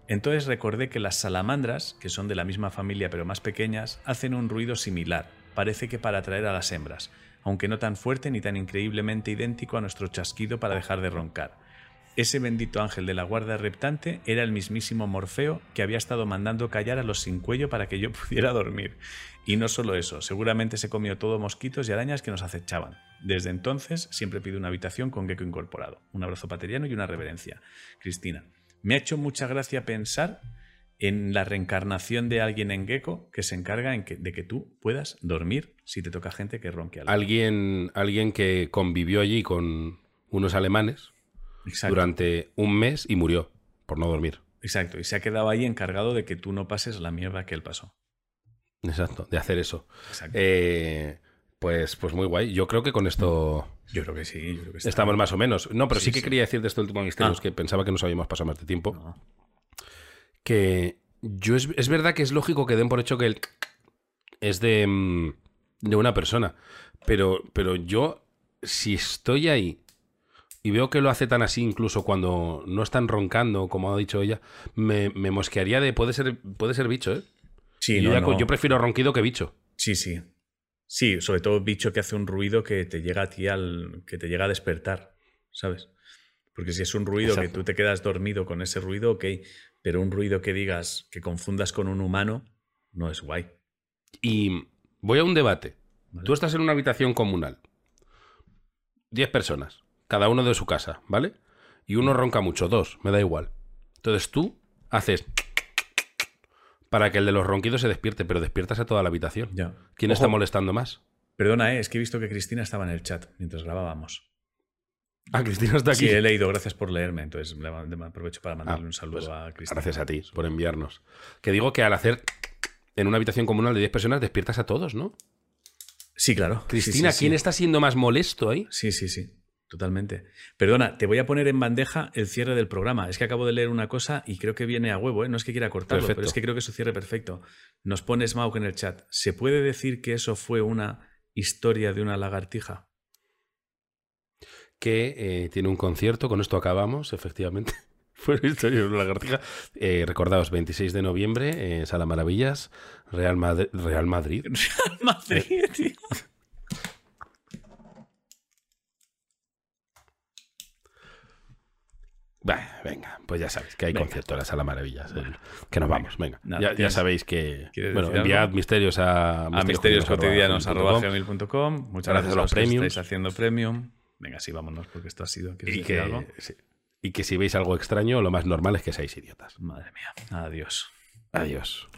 Entonces recordé que las salamandras, que son de la misma familia pero más pequeñas, hacen un ruido similar, parece que para atraer a las hembras, aunque no tan fuerte ni tan increíblemente idéntico a nuestro chasquido para dejar de roncar. Ese bendito ángel de la guardia reptante era el mismísimo Morfeo que había estado mandando callar a los sin cuello para que yo pudiera dormir. Y no solo eso, seguramente se comió todo mosquitos y arañas que nos acechaban. Desde entonces siempre pido una habitación con gecko incorporado. Un abrazo pateriano y una reverencia. Cristina, me ha hecho mucha gracia pensar en la reencarnación de alguien en gecko que se encarga de que tú puedas dormir si te toca gente que ronque algo. Alguien, alguien que convivió allí con unos alemanes Exacto. durante un mes y murió por no dormir. Exacto, y se ha quedado ahí encargado de que tú no pases la mierda que él pasó. Exacto, de hacer eso. Exacto. Eh, pues, pues muy guay. Yo creo que con esto yo creo que sí, yo creo que está. estamos más o menos. No, pero sí, Sí, que sí. quería decir de este último misterio, Ah. que pensaba que nos habíamos pasado más de tiempo. No. que yo es, es verdad que es lógico que den por hecho que el es de, mm, de una persona. Pero, pero yo, si estoy ahí y veo que lo hace tan así, incluso cuando no están roncando, como ha dicho ella, me, me mosquearía de puede ser, puede ser bicho, ¿eh? Sí, no, ya- no. yo prefiero ronquido que bicho. sí, sí. Sí, sobre todo bicho que hace un ruido que te llega a ti al. que te llega a despertar, ¿sabes? Porque si es un ruido que tú te quedas dormido con ese ruido, ok. Pero un ruido que digas que confundas con un humano, no es guay. Y voy a un debate. Vale. Tú estás en una habitación comunal. Diez personas, cada uno de su casa, ¿vale? Y uno ronca mucho, dos, me da igual. Entonces tú haces para que el de los ronquidos se despierte, pero despiertas a toda la habitación. Ya. ¿Quién Ojo, está molestando más? Perdona, eh, es que he visto que Cristina estaba en el chat mientras grabábamos. Ah, Cristina está aquí. Sí, he leído, gracias por leerme. Entonces le aprovecho para mandarle Ah, un saludo pues, a Cristina. Gracias a ti por enviarnos. Que digo que al hacer en una habitación comunal de 10 personas despiertas a todos, ¿no? Sí, claro. Cristina, Sí, sí, sí. ¿quién está siendo más molesto ahí? Sí, sí, sí. Totalmente. Perdona, te voy a poner en bandeja el cierre del programa. Es que acabo de leer una cosa y creo que viene a huevo, ¿eh? No es que quiera cortarlo, Perfecto. pero es que creo que es su cierre perfecto. Nos pone Smaug en el chat. ¿Se puede decir que eso fue una historia de una lagartija? que eh, tiene un concierto, con esto acabamos, efectivamente. Fue una historia de una lagartija. Eh, recordaos, 26 de noviembre, eh, Sala Maravillas, Real, Madri- Real Madrid. Madrid, tío. Bah, venga, pues ya sabéis que hay Venga. concierto en la Sala Maravillas. el- que nos vamos, venga. Nada, ya, ya ¿tienes- sabéis que. Bueno, enviad algo? misterios a. misterioscotidianos.com. Muchas Gracias a los que estáis haciendo premium. Venga, sí, vámonos, porque esto ha sido. ¿quieres Y que, algo? sí. y que si veis algo extraño, lo más normal es que seáis idiotas. Madre mía. Adiós. Adiós.